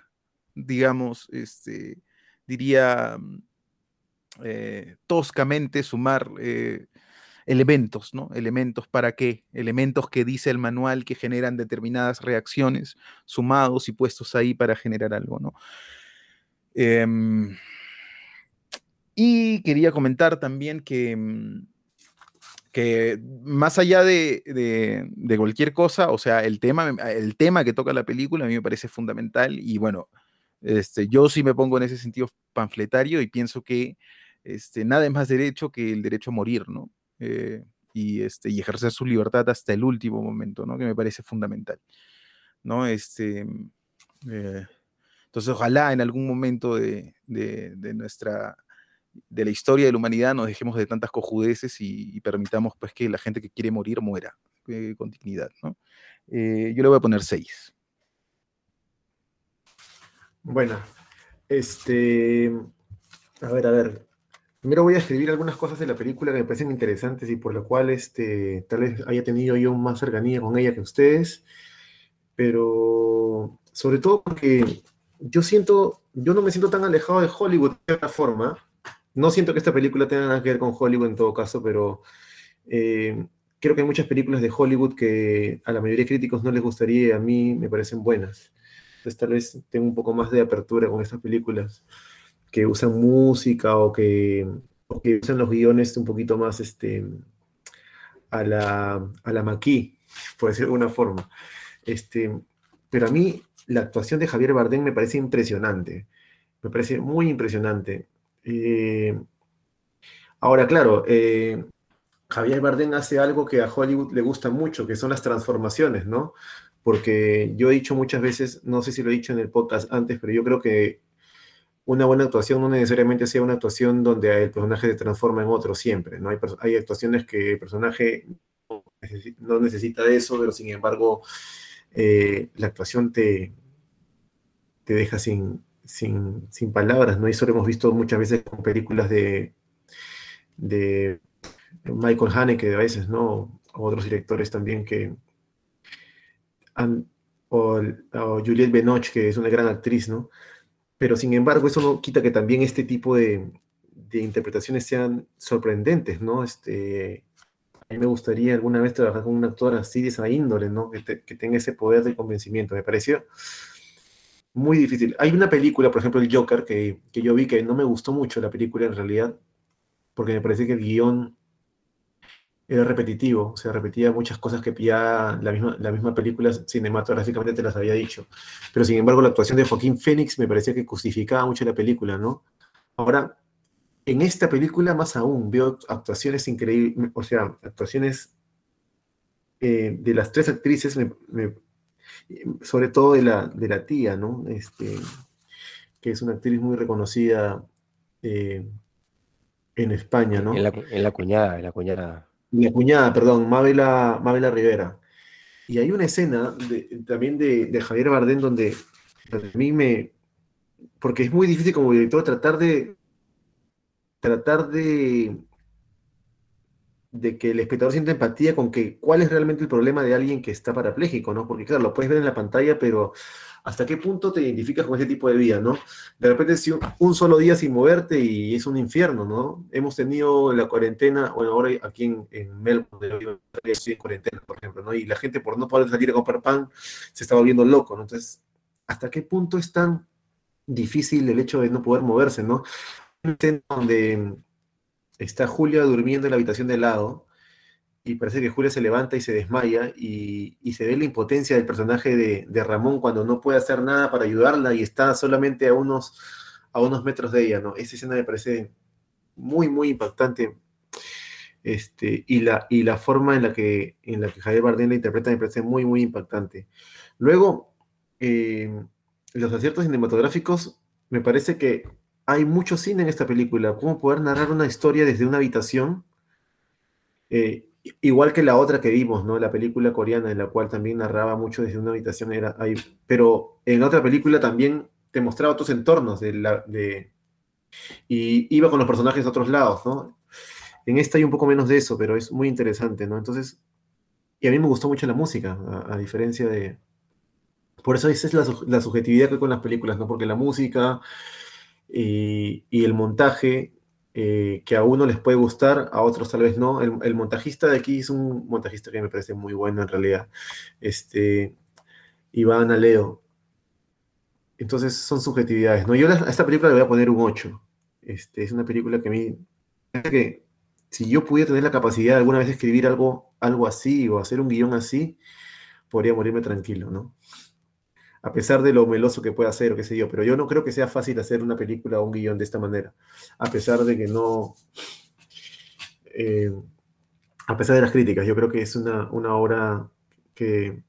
digamos, este, diría toscamente, sumar elementos, ¿no? Elementos para qué? Elementos que dice el manual que generan determinadas reacciones sumados y puestos ahí para generar algo, ¿no? Em, y quería comentar también que, mm, que más allá de, cualquier cosa, o sea, el tema, el tema que toca la película a mí me parece fundamental y bueno, este, yo sí me pongo en ese sentido panfletario y pienso que este, nada es más derecho que el derecho a morir, ¿no? Eh, y, este, y ejercer su libertad hasta el último momento, ¿no? Que me parece fundamental, ¿no? Este, eh, entonces, ojalá en algún momento de, nuestra, de la historia de la humanidad nos dejemos de tantas cojudeces y, permitamos, pues, que la gente que quiere morir muera eh, con dignidad, ¿no? yo le voy a poner seis. Bueno, este, a ver, a ver, Primero voy a escribir algunas cosas de la película que me parecen interesantes y por lo cual este, tal vez haya tenido yo más cercanía con ella que ustedes, pero sobre todo porque yo siento, yo no me siento tan alejado de Hollywood de alguna forma. No siento que esta película tenga nada que ver con Hollywood en todo caso, pero eh, creo que hay muchas películas de Hollywood que a la mayoría de críticos no les gustaría y a mí me parecen buenas. Entonces tal vez tengo un poco más de apertura con estas películas que usan música o que, usan los guiones un poquito más este, a la, a la maquí, por decirlo de alguna forma. Este, pero a mí la actuación de Javier Bardem me parece impresionante, me parece muy impresionante. Eh, ahora, claro, eh, Javier Bardem hace algo que a Hollywood le gusta mucho, que son las transformaciones, ¿no? Porque yo he dicho muchas veces, no sé si lo he dicho en el podcast antes, pero yo creo que una buena actuación no necesariamente sea una actuación donde el personaje se transforma en otro siempre, ¿no? Hay, hay actuaciones que el personaje no necesita de eso, pero sin embargo eh, la actuación te, te deja sin, sin, palabras, ¿no? Eso lo hemos visto muchas veces con películas de, de Michael Haneke a veces, ¿no? O otros directores también que o, o Juliette Benoche, que es una gran actriz, ¿no? Pero sin embargo, eso no quita que también este tipo de, interpretaciones sean sorprendentes, ¿no? Este, a mí me gustaría alguna vez trabajar con un actor así de esa índole, ¿no? Que, tenga ese poder de convencimiento. Me pareció muy difícil. Hay una película, por ejemplo, El Joker, que, que, yo vi que no me gustó mucho la película en realidad, porque me parece que el guion era repetitivo, o sea, repetía muchas cosas que ya la misma, la misma película cinematográficamente te las había dicho. Pero sin embargo, la actuación de Joaquín Phoenix me parecía que justificaba mucho la película, ¿no? Ahora, en esta película más aún veo actuaciones increíbles, o sea, actuaciones eh, de las tres actrices, sobre todo de la, de la tía, ¿no? Este, que es una actriz muy reconocida eh, en España, ¿no? En la, en la cuñada, en la cuñada mi cuñada, perdón, Mabela, Mabela Rivera. Y hay una escena también de, Javier Bardem donde a mí me... Porque es muy difícil como director tratar de... Tratar de de que el espectador sienta empatía con que cuál es realmente el problema de alguien que está parapléjico, ¿no? Porque claro, lo puedes ver en la pantalla, pero hasta qué punto te identificas con ese tipo de vida, ¿no? De repente si un solo día sin moverte y es un infierno, ¿no? Hemos tenido la cuarentena, bueno, ahora aquí en, en Melbourne, estoy en cuarentena, por ejemplo, ¿no? Y la gente por no poder salir a comprar pan se está volviendo loco, ¿no? Entonces, ¿hasta qué punto es tan difícil el hecho de no poder moverse, ¿no? donde está Julia durmiendo en la habitación de lado y parece que Julia se levanta y se desmaya y, se ve la impotencia del personaje de, Ramón cuando no puede hacer nada para ayudarla y está solamente a unos, a unos metros de ella, ¿no? Esa escena me parece muy, muy impactante. Este, y, la, y la forma en la, que, en la que Javier Bardem la interpreta me parece muy, muy impactante. Luego, eh, los aciertos cinematográficos, me parece que hay mucho cine en esta película. Cómo poder narrar una historia desde una habitación eh, igual que la otra que vimos, ¿no? La película coreana, en la cual también narraba mucho desde una habitación, era. Pero en otra película también te mostraba otros entornos de la, de, y iba con los personajes a otros lados, ¿no? En esta hay un poco menos de eso, pero es muy interesante, ¿no? Entonces, y a mí me gustó mucho la música, a, diferencia de... Por eso esa es la, subjetividad que hay con las películas, ¿no? Porque la música y, el montaje eh, que a uno les puede gustar, a otros tal vez no. El, montajista de aquí es un montajista que me parece muy bueno en realidad. Este, Iván Aleo. Entonces son subjetividades. ¿no? Yo a esta película le voy a poner un 8. Este, es una película que a mí... Que si yo pudiera tener la capacidad de alguna vez de escribir algo, algo así o hacer un guion así, podría morirme tranquilo, ¿no? A pesar de lo meloso que pueda ser o qué sé yo, pero yo no creo que sea fácil hacer una película o un guion de esta manera, a pesar de que no, eh, a pesar de las críticas, yo creo que es una, una obra que,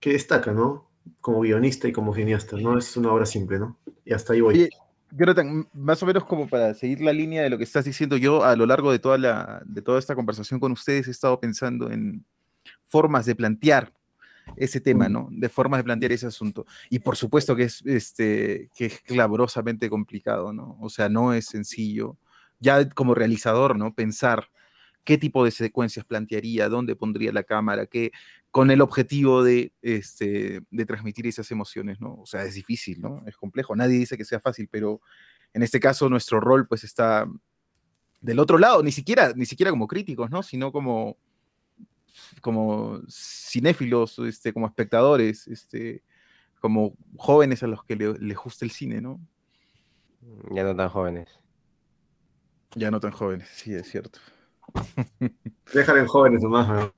que destaca, ¿no? Como guionista y como cineasta, no es una obra simple, ¿no? Y hasta ahí voy. Jonathan, más o menos como para seguir la línea de lo que estás diciendo, yo a lo largo de toda, la, de toda esta conversación con ustedes he estado pensando en formas de plantear ese tema, ¿no? De formas de plantear ese asunto. Y por supuesto que es, este, que es clamorosamente complicado, ¿no? O sea, no es sencillo. Ya como realizador, ¿no? Pensar qué tipo de secuencias plantearía, dónde pondría la cámara, qué, con el objetivo de, este, de transmitir esas emociones, ¿no? O sea, es difícil, ¿no? Es complejo. Nadie dice que sea fácil, pero en este caso nuestro rol pues está del otro lado, ni siquiera, ni siquiera como críticos, ¿no? Sino como como cinéfilos, este, como espectadores, este, como jóvenes a los que les gusta el cine, ¿no? Ya no tan jóvenes. Ya no tan jóvenes, sí, es cierto. (laughs) Déjale en jóvenes nomás, ¿no?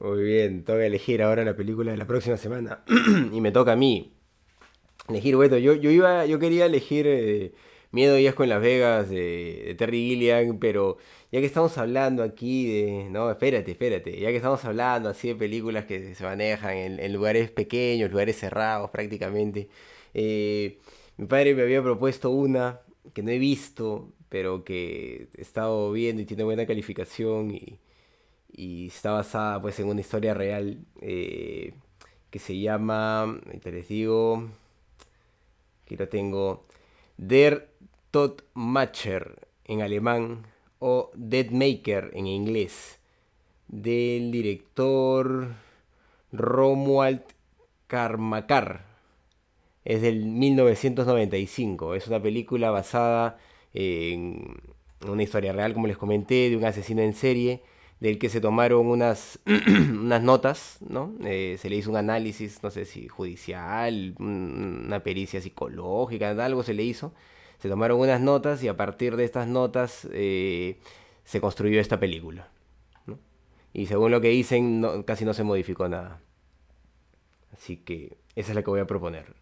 Muy bien, toca elegir ahora la película de la próxima semana. (clears throat) y me toca a mí elegir, bueno, yo, yo iba, yo quería elegir eh, Miedo y Asco en Las Vegas de, Terry Gilliam, pero ya que estamos hablando aquí de... No, espérate, espérate. Ya que estamos hablando así de películas que se manejan en, lugares pequeños, lugares cerrados prácticamente. Eh, mi padre me había propuesto una que no he visto, pero que he estado viendo y tiene buena calificación y, está basada pues en una historia real eh, que se llama, te les digo, aquí lo tengo, Der Todmacher en alemán o Deadmaker en inglés del director Romuald Karmakar. Es del 1995. Es una película basada en una historia real, como les comenté, de un asesino en serie del que se tomaron unas, (clears throat) unas notas, ¿no? Eh, se le hizo un análisis, no sé si judicial, una pericia psicológica, algo se le hizo, se tomaron unas notas y a partir de estas notas eh, se construyó esta película. ¿no? Y según lo que dicen, no- casi no se modificó nada. Así que esa es la que voy a proponer.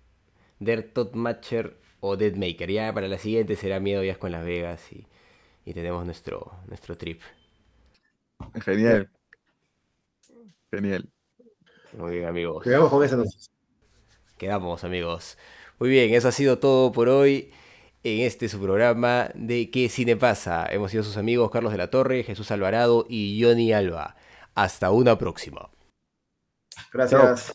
Der Todmatcher o Deadmaker. Ya para la siguiente será Miedo Días con Las Vegas y, y tenemos nuestro, nuestro trip. Genial. Genial. Muy bien, amigos. Quedamos con esa. Quedamos, amigos. Muy bien, eso ha sido todo por hoy en este su programa de ¿Qué cine pasa? Hemos sido sus amigos Carlos de la Torre, Jesús Alvarado y Johnny Alba. Hasta una próxima. Gracias.